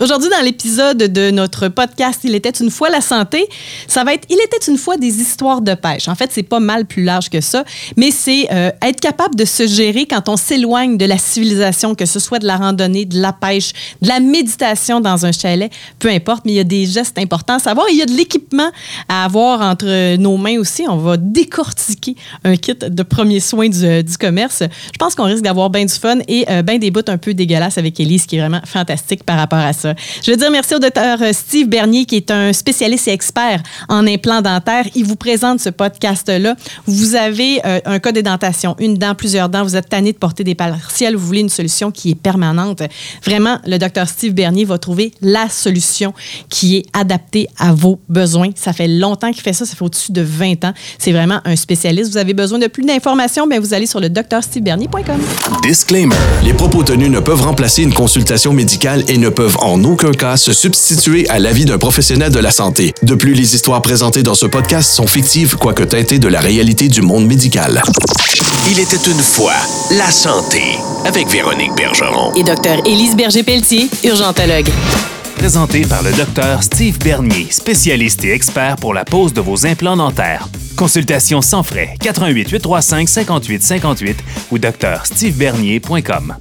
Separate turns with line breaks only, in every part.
Aujourd'hui, dans l'épisode de notre podcast Il était une fois la santé, ça va être Il était une fois des histoires de pêche. En fait, c'est pas mal plus large que ça, mais c'est euh, être capable de se gérer quand on s'éloigne de la civilisation, que ce soit de la randonnée, de la pêche, de la méditation dans un chalet, peu importe, mais il y a des gestes importants à savoir. Il y a de l'équipement à avoir entre nos mains aussi. On va décortiquer un kit de premiers soins du, commerce. Je pense qu'on risque d'avoir bien du fun et euh, bien des bouts un peu dégueulasses avec Elise, qui est vraiment fantastique par rapport à ça. Je veux dire merci au docteur Steve Bernier, qui est un spécialiste et expert en implants dentaires. Il vous présente ce podcast-là. Vous avez euh, un cas d'édentation, une dent, plusieurs dents. Vous êtes tanné de porter des partiels. Vous voulez une solution qui est permanente. Vraiment, le docteur Steve Bernier va trouver la solution qui est adaptée à vos besoins. Ça fait longtemps qu'il fait ça. Ça fait au-dessus de 20 ans. C'est vraiment un spécialiste. Vous avez besoin de plus d'informations, mais vous allez sur le drstevebernier.com.
Disclaimer. Les propos tenus ne peuvent remplacer une consultation médicale et ne peuvent en aucun cas se substituer à l'avis d'un professionnel de la santé. De plus, les histoires présentées dans ce podcast sont fictives, quoique teintées de la réalité du monde médical.
Il était une fois la santé avec Véronique Bergeron.
Et docteur Élise Berger-Pelletier, urgentologue.
Présenté par le docteur Steve Bernier, spécialiste et expert pour la pose de vos implants dentaires. Consultation sans frais, 88 835 58 58 ou drstevebernier.com.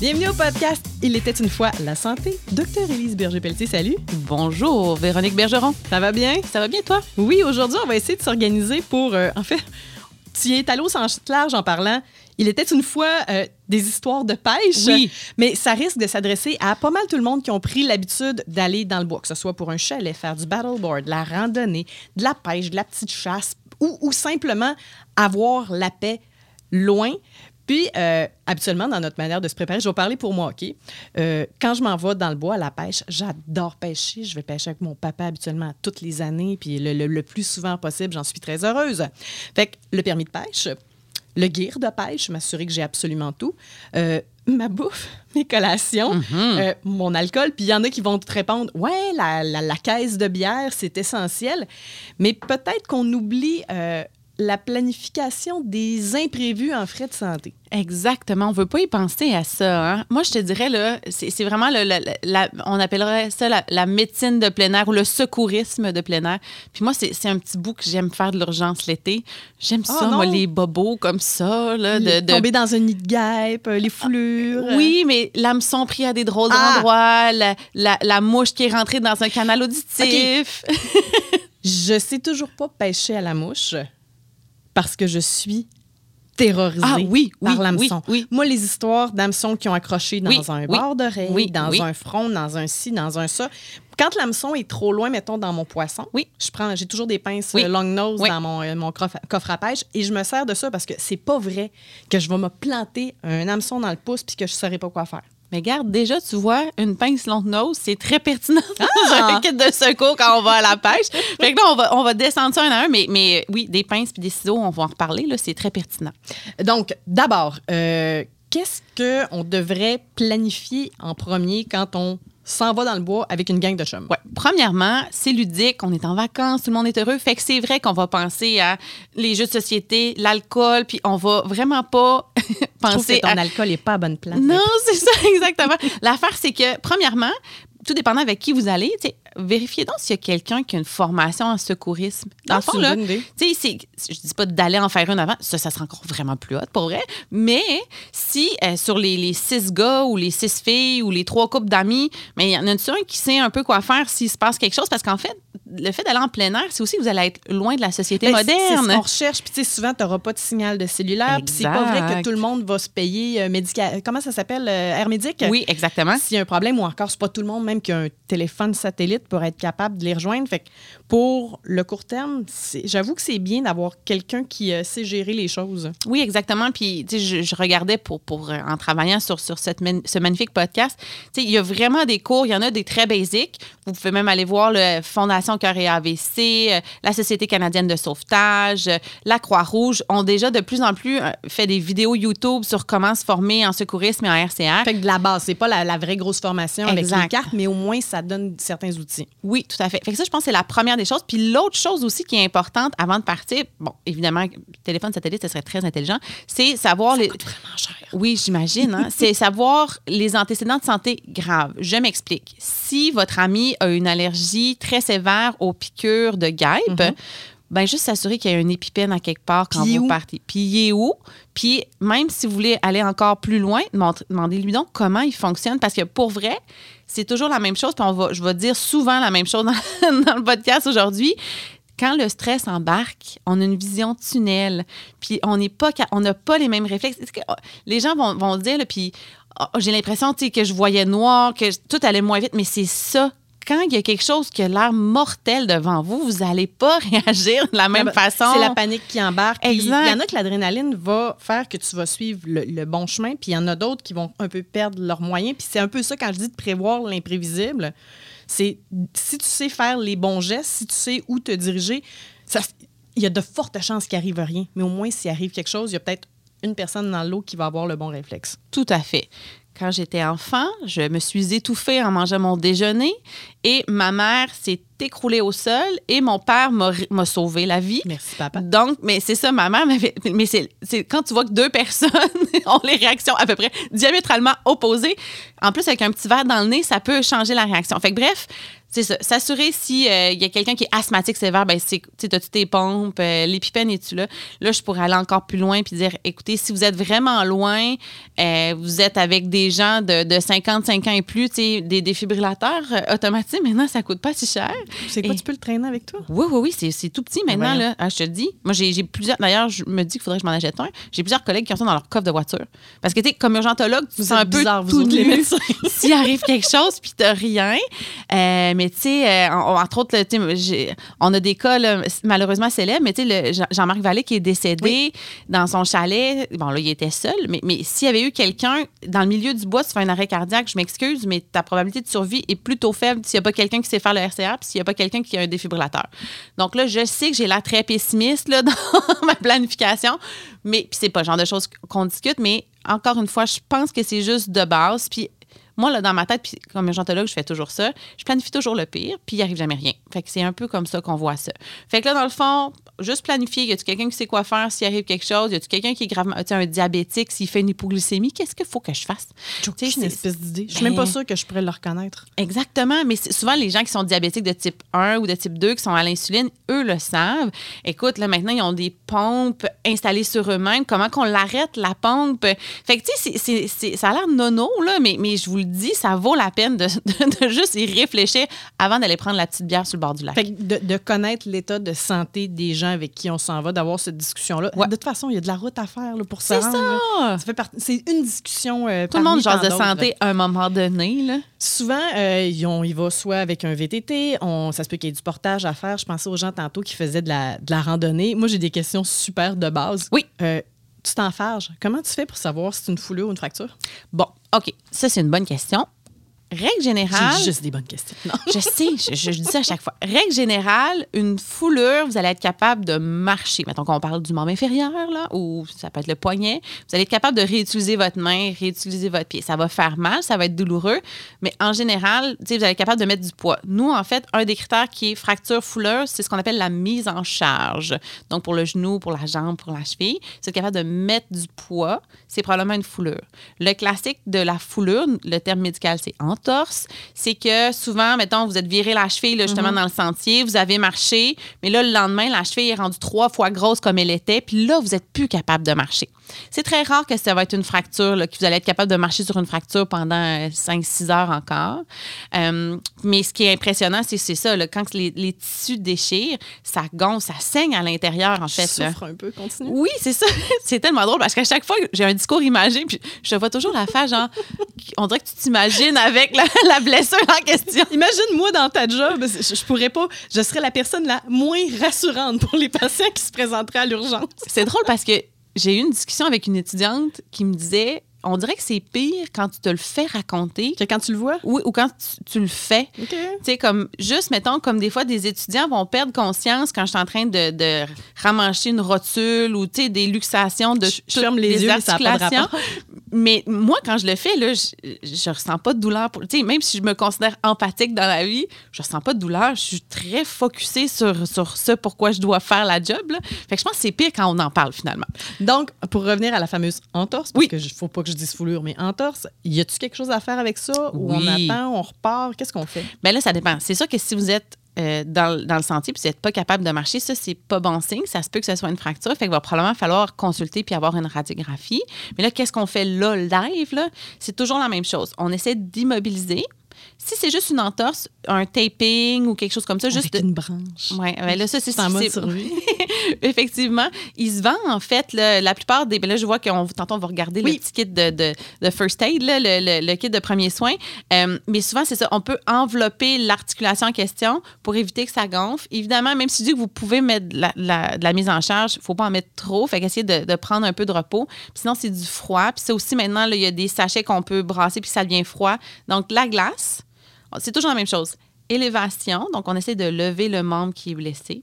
Bienvenue au podcast Il était une fois la santé. Docteur Élise Berger-Pelletier, salut.
Bonjour, Véronique Bergeron.
Ça va bien?
Ça va bien, toi?
Oui, aujourd'hui, on va essayer de s'organiser pour. euh, en fait, tu es allé au sens large en parlant. Il était une fois euh, des histoires de pêche.
Oui.
Mais ça risque de s'adresser à pas mal tout le monde qui ont pris l'habitude d'aller dans le bois, que ce soit pour un chalet, faire du paddleboard, de la randonnée, de la pêche, de la petite chasse, ou, ou simplement avoir la paix loin. Puis, euh, habituellement, dans notre manière de se préparer, je vais parler pour moi, OK? Euh, quand je m'en vais dans le bois à la pêche, j'adore pêcher. Je vais pêcher avec mon papa habituellement toutes les années, puis le, le- le plus souvent possible, j'en suis très heureuse. Fait que le permis de pêche, le gear de pêche, m'assurer que j'ai absolument tout. Euh, ma bouffe, mes collations, euh, mon alcool. Puis il y en a qui vont te répondre Ouais, la, la- la caisse de bière, c'est essentiel. Mais peut-être qu'on oublie euh, la planification des imprévus en frais de santé.
Exactement. On veut pas y penser à ça. hein. Moi, je te dirais, là, c'est vraiment, le- le- la- on appellerait ça la, la médecine de plein air ou le secourisme de plein air. Puis moi, c'est un petit bout que j'aime faire de l'urgence l'été. J'aime
Oh
ça, moi, les bobos comme ça. Là, de, de-
Tomber dans un nid de guêpe, euh, les foulures.
Oui, mais l'hameçon pris à des drôles
Ah!
d'endroits, la, mouche qui est rentrée dans un canal auditif.
Je sais toujours pas pêcher à la mouche parce que je suis terrorisée
Ah oui,
par
oui,
l'hameçon.
oui.
Moi, les histoires d'hameçons qui ont accroché dans un bord d'oreille,
oui,
dans un front, dans un ci, dans un ça. Quand l'hameçon est trop loin, mettons, dans mon poisson,
Oui.
je prends, j'ai toujours des pinces euh, long nose dans mon, euh, mon coffre à pêche et je me sers de ça parce que c'est pas vrai que je vais me planter un hameçon dans le pouce puis que je saurais pas quoi faire.
Mais garde, déjà, tu vois, une pince longue nose, c'est très pertinent dans
Ah!
un kit de secours quand on va à la pêche. fait que là, on va, on va descendre ça un à un, mais, mais oui, des pinces puis des ciseaux, on va en reparler, là, c'est très pertinent.
Donc, d'abord, euh, qu'est-ce qu'on devrait planifier en premier quand on s'en va dans le bois avec une gang de chums?
Ouais. Premièrement, c'est ludique, on est en vacances, tout le monde est heureux. Fait que c'est vrai qu'on va penser à les jeux de société, l'alcool, puis on va vraiment pas
Je
penser
que ton
à
alcool n'est pas à bonne place.
Non, c'est ça, exactement. L'affaire, c'est que, premièrement, tout dépendant avec qui vous allez, tu sais, vérifiez donc s'il y a quelqu'un qui a une formation en secourisme. Dans
Ah,
le fond,
c'est une
là, tu sais, c'est- je dis pas d'aller en faire une avant, ça, ça sera encore vraiment plus hot, pour vrai. Mais si euh, sur les, les six gars ou les six filles ou les trois couples d'amis, mais il y en a un qui sait un peu quoi faire s'il se passe quelque chose, parce qu'en fait, le fait d'aller en plein air, c'est aussi que vous allez être loin de la société
Ben, C'est
moderne.
ce qu'on recherche. Puis, souvent, tu n'auras pas de signal de cellulaire. Puis, c'est pas vrai que tout le monde va se payer euh, médica- Comment ça s'appelle? euh, Air Médic?
Oui, exactement.
S'il y a un problème, ou encore, c'est pas tout le monde même qui a un téléphone satellite pour être capable de les rejoindre. Fait pour le court terme, j'avoue que c'est bien d'avoir quelqu'un qui euh, sait gérer les choses.
Oui, exactement. Puis, tu sais, je, je regardais pour, pour, euh, en travaillant sur, sur cette ce magnifique podcast, tu sais, il y a vraiment des cours, il y en a des très basiques. Vous pouvez même aller voir le Fondation Cœur et AVC, euh, la Société canadienne de sauvetage, euh, la Croix-Rouge ont déjà de plus en plus fait des vidéos YouTube sur comment se former en secourisme et en RCR.
Fait que de la base, c'est pas la, la vraie grosse formation avec les cartes, mais au moins, ça donne certains outils.
Oui, tout à fait. Fait que ça, je pense que c'est la première des choses. Puis l'autre chose aussi qui est importante avant de partir, bon, évidemment, téléphone satellite, ce serait très intelligent, c'est savoir les.
Vraiment cher.
Oui, j'imagine. hein. c'est savoir les antécédents de santé graves. Je m'explique. Si votre ami a une allergie très sévère aux piqûres de guêpe, ben juste s'assurer qu'il y a un épipène à quelque part quand vous
où?
partez. Puis il est où? Puis même si vous voulez aller encore plus loin, demande- demandez-lui donc comment il fonctionne. Parce que pour vrai, c'est toujours la même chose. Puis on va, je vais dire souvent la même chose dans, dans le podcast aujourd'hui. Quand le stress embarque, on a une vision tunnel, puis on n'est pas, on n'a pas les mêmes réflexes. Oh, les gens vont, vont dire, puis oh, j'ai l'impression que je voyais noir, que tout allait moins vite, mais c'est ça. Quand il y a quelque chose qui a l'air mortel devant vous, vous n'allez pas réagir de la même
Ah ben,
façon.
C'est la panique qui embarque.
Exact.
Il y en a que l'adrénaline va faire que tu vas suivre le, le bon chemin, puis il y en a d'autres qui vont un peu perdre leurs moyens. Puis c'est un peu ça quand je dis de prévoir l'imprévisible. C'est si tu sais faire les bons gestes, si tu sais où te diriger, ça- il y a de fortes chances qu'il arrive rien. Mais au moins, s'il arrive quelque chose, il y a peut-être une personne dans l'eau qui va avoir le bon réflexe.
Tout à fait. Quand j'étais enfant, je me suis étouffée en mangeant mon déjeuner et ma mère s'est écroulée au sol et mon père m'a sauvé la vie.
Merci, papa.
Donc, mais c'est ça, ma mère m'avait. Mais c'est c'est quand tu vois que deux personnes ont les réactions à peu près diamétralement opposées, en plus avec un petit verre dans le nez, ça peut changer la réaction. Fait que bref, c'est ça. S'assurer s'il y a quelqu'un qui est asthmatique sévère, ben c'est, tu sais, t'as-tu tes pompes, euh, l'épipène es-tu là? Là, je pourrais aller encore plus loin puis dire, écoutez, si vous êtes vraiment loin, euh, vous êtes avec des gens de, de 55 ans et plus, tu sais, des défibrillateurs euh, automatiques, maintenant, ça coûte pas si cher.
C'est quoi,
Et-
tu peux le traîner avec toi?
oui, oui, oui, c'est, tout petit maintenant. Là. Ah, je te le dis. Moi, j'ai, plusieurs. D'ailleurs, je me dis qu'il faudrait que je m'en achète un. J'ai plusieurs collègues qui ont ça dans leur coffre de voiture. Parce que, tu sais, comme urgentologue, tu
Vous
sens un peu
bizarres, vous
tout
les médecins.
S'il arrive quelque chose, puis t'as rien. Mais, tu sais, euh, en- entre autres, on a des cas, là, malheureusement célèbres, mais, tu sais, Jean-Marc Vallée qui est décédé dans son chalet. Bon, là, il était seul. Mais, mais s'il y avait eu quelqu'un dans le milieu du bois, tu fais un arrêt cardiaque, je m'excuse, mais ta probabilité de survie est plutôt faible s'il n'y a pas quelqu'un qui sait faire le RCR, puis s'il n'y a pas quelqu'un qui a un défibrillateur. Donc là, je sais que j'ai l'air très pessimiste là, dans ma planification, mais puis c'est pas le genre de choses qu'on discute, mais encore une fois, je pense que c'est juste de base. Puis moi, là, dans ma tête, puis comme urgentologue, je fais toujours ça. Je planifie toujours le pire, puis il arrive jamais rien. Fait que c'est un peu comme ça qu'on voit ça. Fait que là, dans le fond, juste planifier. Y a-tu quelqu'un qui sait quoi faire s'il arrive quelque chose? Y a-tu quelqu'un qui est gravement, tu un diabétique, s'il fait une hypoglycémie? Qu'est-ce qu'il faut que je fasse?
J'ai
Tu sais,
aucune
c'est-
espèce d'idée. Je suis même
Ben-
pas sûre que je pourrais le reconnaître.
Exactement, mais souvent les gens qui sont diabétiques de type 1 ou de type 2 qui sont à l'insuline, eux le savent. Écoute, là maintenant, ils ont des pompes installées sur eux-mêmes. Comment qu'on l'arrête, la pompe? Fait que, tu sais, ça a l'air nono, là, mais, mais je vous le dis, ça vaut la peine de, de- de juste y réfléchir avant d'aller prendre la petite bière sur le bord du lac.
Fait que de, de connaître l'état de santé des gens avec qui on s'en va, d'avoir cette discussion-là.
Ouais.
De toute façon, il y a de la route à faire là, pour se
C'est ça!
Ça fait C'est une discussion. euh,
Tout le monde jase de santé à un moment donné, là.
Souvent, euh, ont- il va soit avec un VTT, on, ça se peut qu'il y ait du portage à faire. Je pensais aux gens tantôt qui faisaient de la, de la randonnée. Moi, j'ai des questions super de base.
Oui.
Euh, tu t'enfarges. Comment tu fais pour savoir si c'est une foulure ou une fracture?
Bon, OK, ça, c'est une bonne question. Règle générale.
J'ai juste des bonnes questions. Non.
Je sais, je, je- dis ça à chaque fois. Règle générale, une foulure, vous allez être capable de marcher. Mettons qu'on parle du membre inférieur, là, ou ça peut être le poignet. Vous allez être capable de réutiliser votre main, réutiliser votre pied. Ça va faire mal, ça va être douloureux, mais en général, vous allez être capable de mettre du poids. Nous, en fait, un des critères qui est fracture fouleur, c'est ce qu'on appelle la mise en charge. Donc, pour le genou, pour la jambe, pour la cheville, c'est capable de mettre du poids, c'est probablement une foulure. Le classique de la foulure, le terme médical, c'est entorse. C'est que souvent, mettons, vous êtes viré la cheville, là, justement, dans le sentier, vous avez marché, mais là, le lendemain, la cheville est rendue trois fois grosse comme elle était, puis là, vous n'êtes plus capable de marcher. C'est très rare que ça va être une fracture, là, que vous allez être capable de marcher sur une fracture pendant 5-6 heures encore. Euh, mais ce qui est impressionnant, c'est c'est ça, là, quand les, les tissus déchirent, ça gonfle, ça saigne à l'intérieur, en
Je
fait. là.
souffre un peu. Continue.
Oui, c'est ça. c'est tellement drôle parce qu'à chaque fois, j'ai un discours imagé, puis je vois toujours la face, genre, on dirait que tu t'imagines avec la, la blessure en question.
Imagine-moi dans ta job, je, je pourrais pas, je serais la personne la moins rassurante pour les patients qui se présenteraient à l'urgence.
C'est drôle parce que j'ai eu une discussion avec une étudiante qui me disait on dirait que c'est pire quand tu te le fais raconter.
Que quand tu le vois?
Oui, ou quand tu, tu le fais.
OK.
Tu sais, comme, juste, mettons, comme des fois, des étudiants vont perdre conscience quand je suis en train de, de ramancher une rotule ou, tu sais, des luxations de
Je- je ferme les yeux, ça
articulations.
rapport.
Mais moi, quand je le fais, là, je, je ressens pas de douleur. Pour, tu sais, même si je me considère empathique dans la vie, je ressens pas de douleur. Je suis très focusée sur, sur ce pourquoi je dois faire la job. Là. Fait que je pense que c'est pire quand on en parle, finalement.
Donc, pour revenir à la fameuse entorse, parce
Oui.
que je- faut pas que je dise foulure, mais entorse, y a-tu quelque chose à faire avec ça? Ou on attend, on repart? Qu'est-ce qu'on fait?
Ben là, ça dépend. C'est sûr que si vous êtes euh, dans, dans le sentier puis vous n'êtes pas capable de marcher, ça, c'est pas bon signe. Ça se peut que ce soit une fracture. Fait qu'il va probablement falloir consulter puis avoir une radiographie. Mais là, qu'est-ce qu'on fait là, live? Là? C'est toujours la même chose. On essaie d'immobiliser. Si c'est juste une entorse, un taping ou quelque chose comme ça, juste
Avec
de-
une branche.
Ouais, ouais, là, ça, c'est
survie.
Effectivement. Il se vend, en fait, le- la plupart des. ben Là, je vois qu'on tantôt, on va regarder
Oui.
le petit kit de, de, de first aid, là, le, le- le kit de premiers soins. Euh, mais souvent, c'est ça. On peut envelopper l'articulation en question pour éviter que ça gonfle. Évidemment, même si je dis que vous pouvez mettre de la, la- de la mise en charge, il ne faut pas en mettre trop. Fait qu'essayer de, de prendre un peu de repos. Puis sinon, c'est du froid. Puis ça aussi, maintenant, là, il y a des sachets qu'on peut brasser, puis ça devient froid. Donc, la glace, c'est toujours la même chose. Élévation, donc on essaie de lever le membre qui est blessé.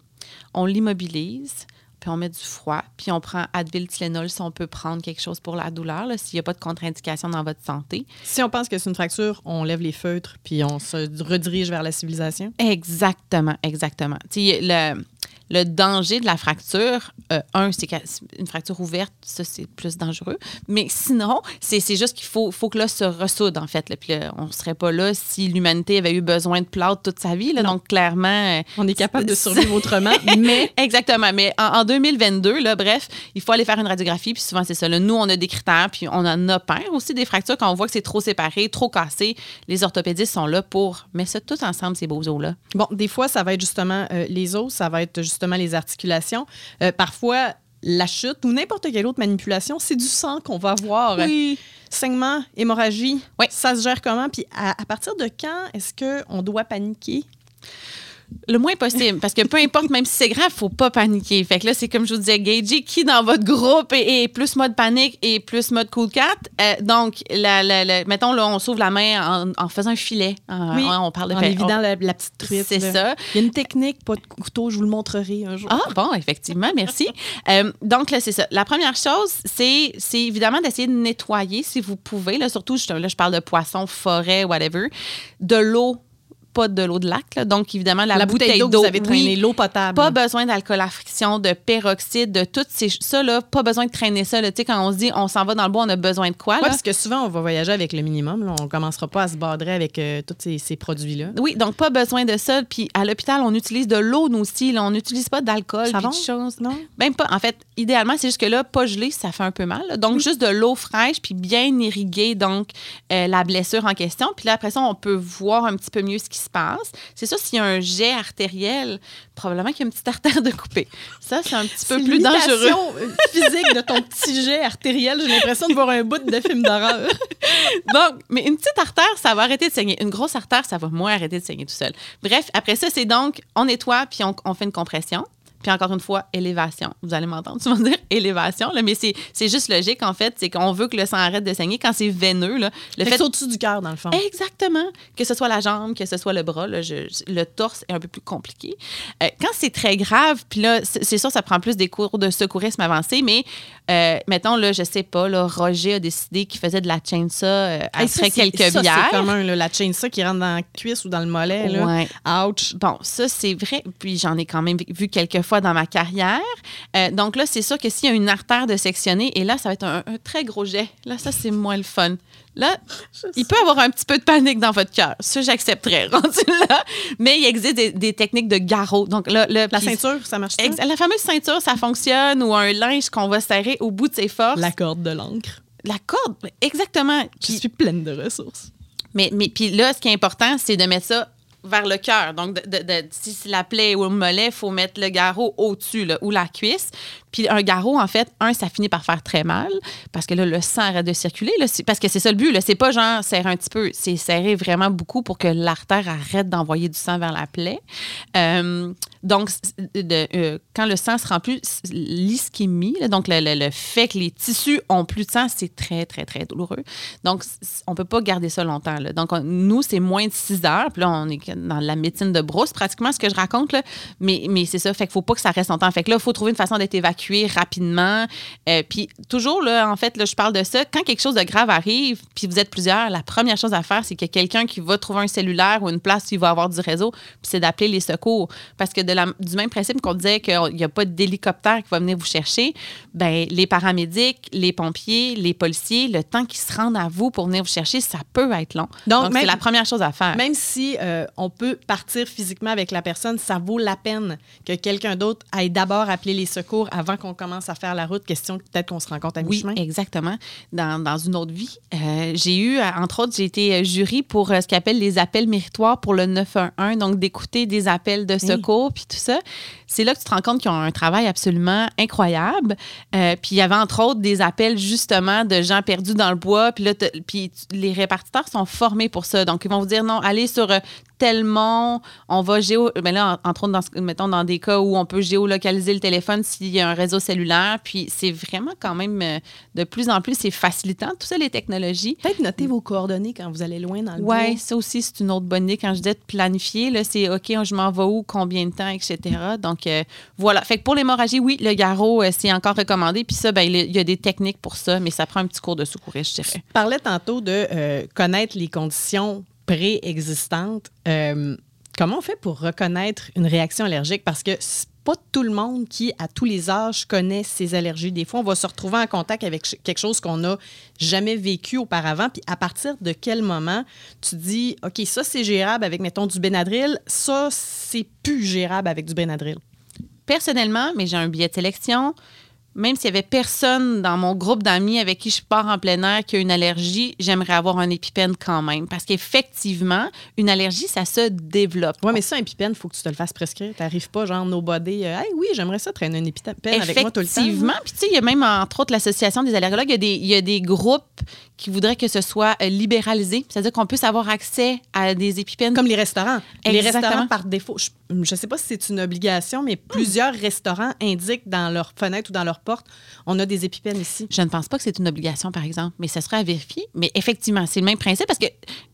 On l'immobilise, puis on met du froid, puis on prend Advil Tylenol si on peut prendre quelque chose pour la douleur, s'il n'y a pas de contre-indication dans votre santé.
Si on pense que c'est une fracture, on lève les feutres puis on se redirige vers la civilisation?
Exactement, exactement. Tu sais, le, le danger de la fracture, euh, un, c'est qu'une fracture ouverte, ça, c'est plus dangereux. Mais sinon, c'est juste qu'il faut, faut que l'os se ressoude, en fait. là. Puis là, on ne serait pas là si l'humanité avait eu besoin de plâtre toute sa vie. Là. Donc, clairement. euh,
On est capable de survivre autrement, mais
Exactement. Mais en, en 2022, là, bref, il faut aller faire une radiographie. Puis souvent, c'est ça. là. Nous, on a des critères, puis on en opère aussi des fractures quand on voit que c'est trop séparé, trop cassé. Les orthopédistes sont là pour mettre ça tout ensemble, ces beaux os-là.
bon, des fois, ça va être justement euh, les os, ça va être justement les articulations. Euh, parfois, la chute ou n'importe quelle autre manipulation, c'est du sang qu'on va voir. Saignement, hémorragie,
Oui.
ça se gère comment? Puis à, à partir de quand est-ce qu'on doit paniquer?
Le moins possible, parce que peu importe, même si c'est grave, faut pas paniquer. Fait que là, c'est comme je vous disais, gagez qui dans votre groupe est, est plus mode panique et plus mode cool cat? Euh, donc, la, la- la- mettons, là, on s'ouvre la main en, en faisant un filet. En-
Oui,
on parle de
En évidant la, la petite truite.
C'est ça.
Il y a une technique, pas de couteau, je vous le montrerai un jour.
Ah, bon, effectivement, merci. Euh, donc, là, c'est ça. La première chose, c'est évidemment d'essayer de nettoyer si vous pouvez. Là, surtout, je, là, je parle de poissons, forêt, whatever. De l'eau, pas de l'eau de lac. là. Donc, évidemment, la,
la bouteille d'eau vous avez
oui.
traînée, l'eau potable.
Pas besoin d'alcool à friction, de peroxyde, de tout ces, ça, là, pas besoin de traîner ça. là. Tu sais, quand on se dit on s'en va dans le bois, on a besoin de quoi?
Parce que souvent, on va voyager avec le minimum. là. On ne commencera pas à se badrer avec euh, tous ces, ces produits-là.
Oui, donc pas besoin de ça. Puis à l'hôpital, on utilise de l'eau, nous aussi. On n'utilise pas d'alcool, puis de choses.
Non?
Même pas. En fait, idéalement, c'est juste que là, pas gelé, ça fait un peu mal. là. Donc, juste de l'eau fraîche, puis bien irriguer donc euh, la blessure en question. Puis là, après ça, on peut voir un petit peu mieux ce qui se passe. C'est sûr, s'il y a un jet artériel, probablement qu'il y a une petite artère de couper. Ça, c'est un petit peu plus dangereux.
physique de ton petit jet artériel. J'ai l'impression de voir un bout de film d'horreur.
Donc, mais une petite artère, ça va arrêter de saigner. Une grosse artère, ça va moins arrêter de saigner tout seul. Bref, après ça, c'est donc, on nettoie, puis on, on fait une compression. Puis encore une fois, élévation. Vous allez m'entendre souvent dire élévation, là, mais c'est c'est juste logique, en fait. C'est qu'on veut que le sang arrête de saigner. Quand c'est veineux, là, le fait
fait au-dessus du cœur, dans le fond.
Exactement. Que ce soit la jambe, que ce soit le bras, là, je- le torse est un peu plus compliqué. Euh, quand c'est très grave, puis là, c'est c'est sûr, ça prend plus des cours de secourisme avancé, mais euh, mettons, là, je sais pas, là, Roger a décidé qu'il faisait de la chainsaw euh, après
ça,
quelques
ça,
bières.
C'est commun, là, la chainsaw qui rentre dans la cuisse ou dans le mollet. Là.
Ouais.
Ouch.
Bon, ça, c'est vrai. Puis j'en ai quand même vu quelques fois dans ma carrière. Euh, donc là, c'est sûr que s'il y a une artère de sectionner, et là, ça va être un, un très gros jet. Là, ça, c'est moins le fun. Là, il peut y avoir un petit peu de panique dans votre cœur. Ça, j'accepterais, rendu là. Mais il existe des, des techniques de garrot. Donc là, là,
La ceinture, ça marche
La fameuse ceinture, ça fonctionne, ou un linge qu'on va serrer au bout de ses forces.
La corde de l'encre.
La corde, exactement.
Je suis pleine de ressources.
mais, mais puis là, ce qui est important, c'est de mettre ça vers le cœur. Donc, de- de- de- si c'est la plaie ou le mollet, il faut mettre le garrot au-dessus ou la cuisse. Puis un garrot, en fait, un, ça finit par faire très mal parce que là, le sang arrête de circuler. Parce que c'est ça le but. C'est pas genre serrer un petit peu, c'est serrer vraiment beaucoup pour que l'artère arrête d'envoyer du sang vers la plaie. Euh, donc, euh, quand le sang se remplit, l'ischémie, donc le, fait que les tissus ont plus de sang, c'est très, très, très douloureux. Donc, on peut pas garder ça longtemps. là. Donc, on- nous, c'est moins de 6 heures. Puis là, on est dans la médecine de brousse, pratiquement, ce que je raconte. Mais c'est ça. Fait qu'il faut pas que ça reste longtemps. Fait que là, il faut trouver une façon d'être évacué rapidement. Euh, puis toujours, là, en fait, là, je parle de ça. Quand quelque chose de grave arrive, puis vous êtes plusieurs, la première chose à faire, c'est qu'il y a quelqu'un qui va trouver un cellulaire ou une place où il va avoir du réseau, puis c'est d'appeler les secours. Parce que de la- du même principe qu'on disait qu'il n'y a pas d'hélicoptère qui va venir vous chercher, ben les paramédics, les pompiers, les policiers, le temps qu'ils se rendent à vous pour venir vous chercher, ça peut être long.
Donc,
c'est la première chose à faire.
Même si euh, on peut partir physiquement avec la personne, ça vaut la peine que quelqu'un d'autre aille d'abord appeler les secours avant qu'on commence à faire la route. Question que peut-être qu'on se rencontre à
Oui,
mi-chemin.
exactement. Dans, dans une autre vie, euh, j'ai eu, euh, entre autres, j'ai été euh, jury pour euh, ce qu'on appelle les appels méritoires pour le 911, donc d'écouter des appels de secours, puis tout ça. C'est là que tu te rends compte qu'ils ont un travail absolument incroyable. Euh, puis il y avait, entre autres, des appels justement de gens perdus dans le bois, puis là, puis les répartiteurs sont formés pour ça. Donc, ils vont vous dire, non, allez sur tel mont, on va géo... Mais là, en- entre autres, dans, mettons, dans des cas où on peut géolocaliser le téléphone s'il y a un réseau cellulaire, puis c'est vraiment quand même, euh, de plus en plus, c'est facilitant, tout ça, les technologies.
Peut-être noter vos coordonnées quand vous allez loin dans le
Oui, ça aussi, c'est une autre bonne idée. Quand je dis de planifier, là, c'est OK, je m'en vais où, combien de temps, etc. Donc, euh, voilà. Fait que pour l'hémorragie, oui, le garrot, euh, c'est encore recommandé. Puis ça, ben, il y a- des techniques pour ça, mais ça prend un petit cours de secouriste, je dirais.
Tu parlais tantôt de euh, connaître les conditions préexistantes. Comment on fait pour reconnaître une réaction allergique? Parce que pas tout le monde qui, à tous les âges, connaît ses allergies. Des fois, on va se retrouver en contact avec quelque chose qu'on n'a jamais vécu auparavant. Puis à partir de quel moment tu dis, OK, ça, c'est gérable avec, mettons, du Benadryl. Ça, c'est plus gérable avec du Benadryl.
personnellement, mais j'ai un billet de sélection. Même s'il y avait personne dans mon groupe d'amis avec qui je pars en plein air qui a une allergie, j'aimerais avoir un épipène quand même. Parce qu'effectivement, une allergie, ça se développe.
Oui, mais ça, un épipène, il faut que tu te le fasses prescrire. Tu n'arrives pas, genre, no body. euh, hey, oui, j'aimerais ça traîner un épipène avec moi tout le temps.
Effectivement. Puis, tu sais, il y a même, entre autres, l'Association des allergologues, il y, a des, il y a des groupes qui voudraient que ce soit euh, libéralisé. C'est-à-dire qu'on puisse avoir accès à des épipènes.
Comme les restaurants. Les
Exactement.
restaurants, par défaut, je ne sais pas si c'est une obligation, mais plusieurs restaurants indiquent dans leur fenêtre ou dans leur porte, on a des épipènes ici.
Je ne pense pas que c'est une obligation, par exemple, mais ce serait à vérifier. Mais effectivement, c'est le même principe parce que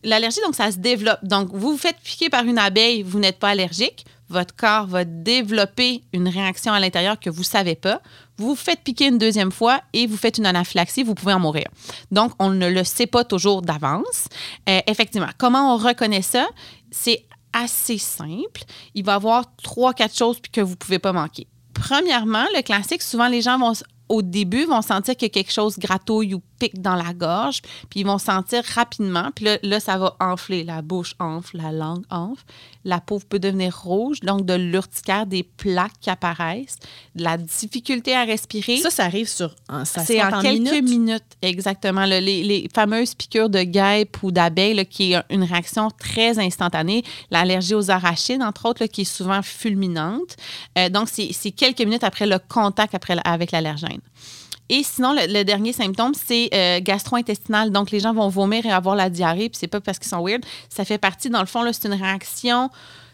l'allergie, donc, ça se développe. Donc, vous vous faites piquer par une abeille, vous n'êtes pas allergique. Votre corps va développer une réaction à l'intérieur que vous ne savez pas. Vous vous faites piquer une deuxième fois et vous faites une anaphylaxie, vous pouvez en mourir. Donc, on ne le sait pas toujours d'avance. Euh, effectivement, comment on reconnaît ça? C'est assez simple. Il va y avoir trois, quatre choses que vous ne pouvez pas manquer. Premièrement, le classique, souvent les gens vont au début vont sentir que quelque chose gratouille ou pique dans la gorge, puis ils vont sentir rapidement, puis là, là, ça va enfler, la bouche enfle, la langue enfle, la peau peut devenir rouge, donc de l'urticaire, des plaques qui apparaissent, de la difficulté à respirer.
Ça, ça arrive sur.
C'est en, quelques
minutes?
minutes, exactement. là. les, les fameuses piqûres de guêpes ou d'abeilles, là, qui est une réaction très instantanée. L'allergie aux arachides, entre autres, là, qui est souvent fulminante. Euh, donc, c'est quelques minutes après le contact après, avec l'allergène. Et sinon, le, le dernier symptôme, c'est euh, gastro-intestinal. Donc, les gens vont vomir et avoir la diarrhée, puis c'est pas parce qu'ils sont weird. Ça fait partie, dans le fond, c'est une réaction.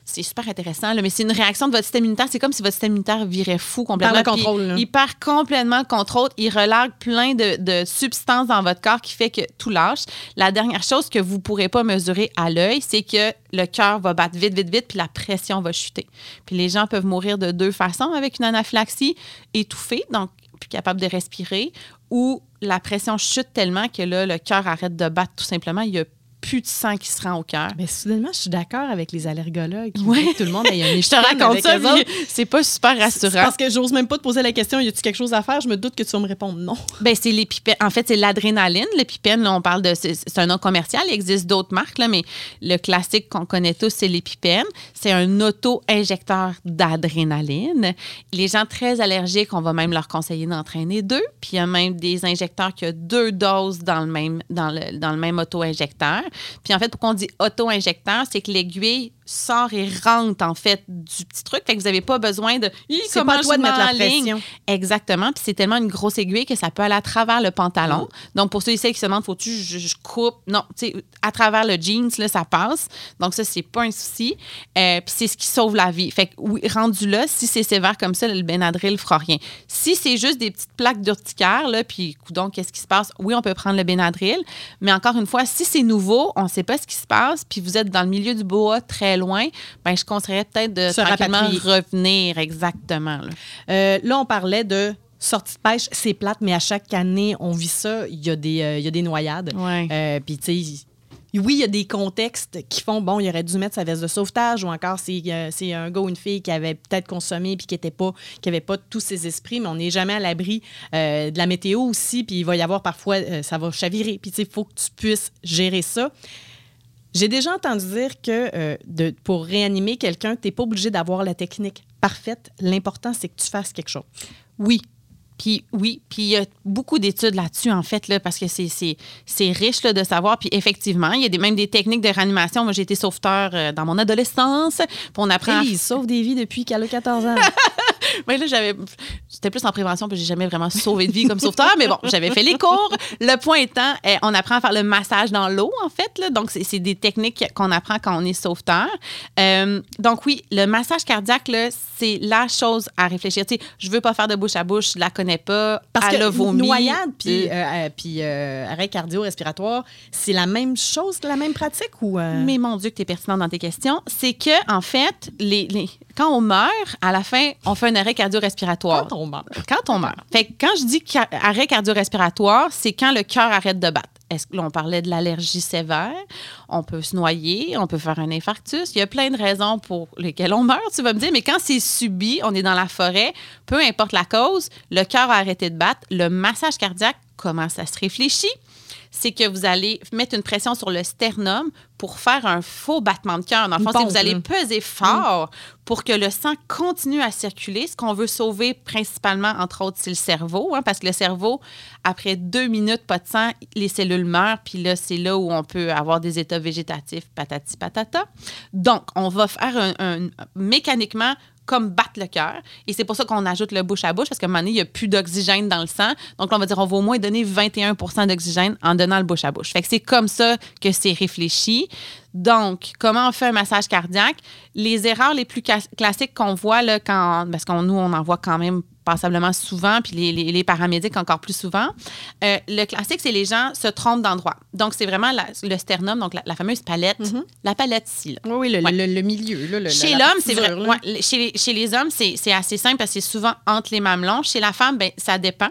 C'est super intéressant, là, mais c'est une réaction de votre système immunitaire. C'est comme si votre système immunitaire virait fou complètement.
Par le contrôle, là.
Il perd complètement le contrôle. Il relâche plein de, de substances dans votre corps qui fait que tout lâche. La dernière chose que vous ne pourrez pas mesurer à l'œil, c'est que le cœur va battre vite, vite, vite, puis la pression va chuter. Puis les gens peuvent mourir de deux façons avec une anaphylaxie, étouffée, donc plus capable de respirer, ou la pression chute tellement que là, le cœur arrête de battre tout simplement. Il plus de sang qui se rend au cœur.
Mais soudainement, je suis d'accord avec les allergologues. qui
Ouais.
disent que tout le monde ait un
Je te raconte ça, c'est pas super rassurant.
parce que j'ose même pas te poser la question, y a-tu quelque chose à faire? Je me doute que tu vas me répondre non.
Ben, c'est l'épipène. En fait, c'est l'adrénaline. L'épipène, là, on parle de. C'est c'est un nom commercial. Il existe d'autres marques, là, mais le classique qu'on connaît tous, c'est l'épipène. C'est un auto-injecteur d'adrénaline. Les gens très allergiques, on va même leur conseiller d'entraîner deux. Puis il y a même des injecteurs qui ont deux doses dans le même, dans le, dans le même auto-injecteur. Puis en fait, pourquoi on dit auto-injecteur, c'est que l'aiguille sort et rentre, en fait, du petit truc. Fait que vous n'avez pas besoin de.
C'est pas toi de mettre la pression.
Exactement. Puis c'est tellement une grosse aiguille que ça peut aller à travers le pantalon. Donc, pour ceux et celles qui se demandent, faut-tu je, je coupe? Non, tu sais, à travers le jeans, là, ça passe. Donc, ça, c'est pas un souci. Euh, puis c'est ce qui sauve la vie. Fait que, oui, rendu là, si c'est sévère comme ça, le Benadryl fera rien. Si c'est juste des petites plaques d'urticaire, là, puis, donc qu'est-ce qui se passe? Oui, on peut prendre le Benadryl. Mais encore une fois, si c'est nouveau, on ne sait pas ce qui se passe, puis vous êtes dans le milieu du bois, très loin, ben je conseillerais peut-être de
Se
tranquillement
rapatrier.
revenir. Exactement. là.
Euh, là, on parlait de sortie de pêche. C'est plate, mais à chaque année, on vit ça. Il y a des, euh, il y a des noyades.
Ouais.
Euh, Puis, tu sais, oui, il y a des contextes qui font, bon, il aurait dû mettre sa veste de sauvetage ou encore c'est euh, un gars ou une fille qui avait peut-être consommé puis qui était pas, qui avait pas tous ses esprits, mais on n'est jamais à l'abri euh, de la météo aussi. Puis il va y avoir parfois, euh, ça va chavirer. Puis, tu sais, il faut que tu puisses gérer ça. J'ai déjà entendu dire que euh, de, pour réanimer quelqu'un, tu n'es pas obligé d'avoir la technique parfaite. L'important, c'est que tu fasses quelque chose.
Oui. Puis oui, puis il y a beaucoup d'études là-dessus, en fait, là, parce que c'est, riche là, de savoir. Puis effectivement, il y a des, même des techniques de réanimation. Moi, j'ai été sauveteur euh, dans mon adolescence. Puis on apprend à
Élise sauve des vies depuis qu'elle a 14 ans.
Oui, là, j'avais. J'étais plus en prévention, puis j'ai jamais vraiment sauvé de vie comme sauveteur, mais bon, j'avais fait les cours. Le point étant, eh, on apprend à faire le massage dans l'eau, en fait. Là. Donc, c'est des techniques qu'on apprend quand on est sauveteur. Euh, donc, oui, le massage cardiaque, c'est la chose à réfléchir. Tu sais, je veux pas faire de bouche à bouche, je la connais pas.
Parce
elle a
que
vomi.
noyade puis
Euh,
euh, euh, euh, arrêt cardio-respiratoire, c'est la même chose, la même pratique ou
Mais mon Dieu, que tu es pertinent dans tes questions. C'est que, en fait, les, les- quand on meurt, à la fin, on fait un arrêt cardio-respiratoire.
quand on meurt?
Quand on meurt. Fait que quand je dis ca- arrêt cardio-respiratoire, c'est quand le cœur arrête de battre. Est-ce que là, on parlait de l'allergie sévère? On peut se noyer, on peut faire un infarctus. Il y a plein de raisons pour lesquelles on meurt, tu vas me dire. Mais quand c'est subi, on est dans la forêt, peu importe la cause, le cœur a arrêté de battre, le massage cardiaque, comment ça se réfléchit? C'est que vous allez mettre une pression sur le sternum pour faire un faux battement de cœur. Dans le
Une
fond, c'est que
pompe,
vous allez peser fort pour que le sang continue à circuler. Ce qu'on veut sauver principalement, entre autres, c'est le cerveau, hein, parce que le cerveau, après deux minutes, pas de sang, les cellules meurent, puis là, c'est là où on peut avoir des états végétatifs, patati patata. Donc, on va faire un, un- mécaniquement comme battre le cœur. Et c'est pour ça qu'on ajoute le bouche à bouche, parce qu'à un moment donné, il n'y a plus d'oxygène dans le sang. Donc, on va dire, on va au moins donner 21% d'oxygène en donnant le bouche à bouche. Fait que c'est comme ça que c'est réfléchi. Donc, comment on fait un massage cardiaque? Les erreurs les plus classiques qu'on voit, là, quand, parce qu'on nous, on en voit quand même passablement souvent, puis les, les- les paramédics encore plus souvent. Euh, le classique, c'est les gens se trompent d'endroit. Donc, c'est vraiment la- le sternum, donc la, la fameuse palette, la palette ici. là.
Oui, oui, le,
Ouais.
le- le milieu. Là, le-
Chez l'homme, c'est vrai. ouais, chez, les, chez les hommes, c'est c'est assez simple parce que c'est souvent entre les mamelons. Chez la femme, ben, ça dépend.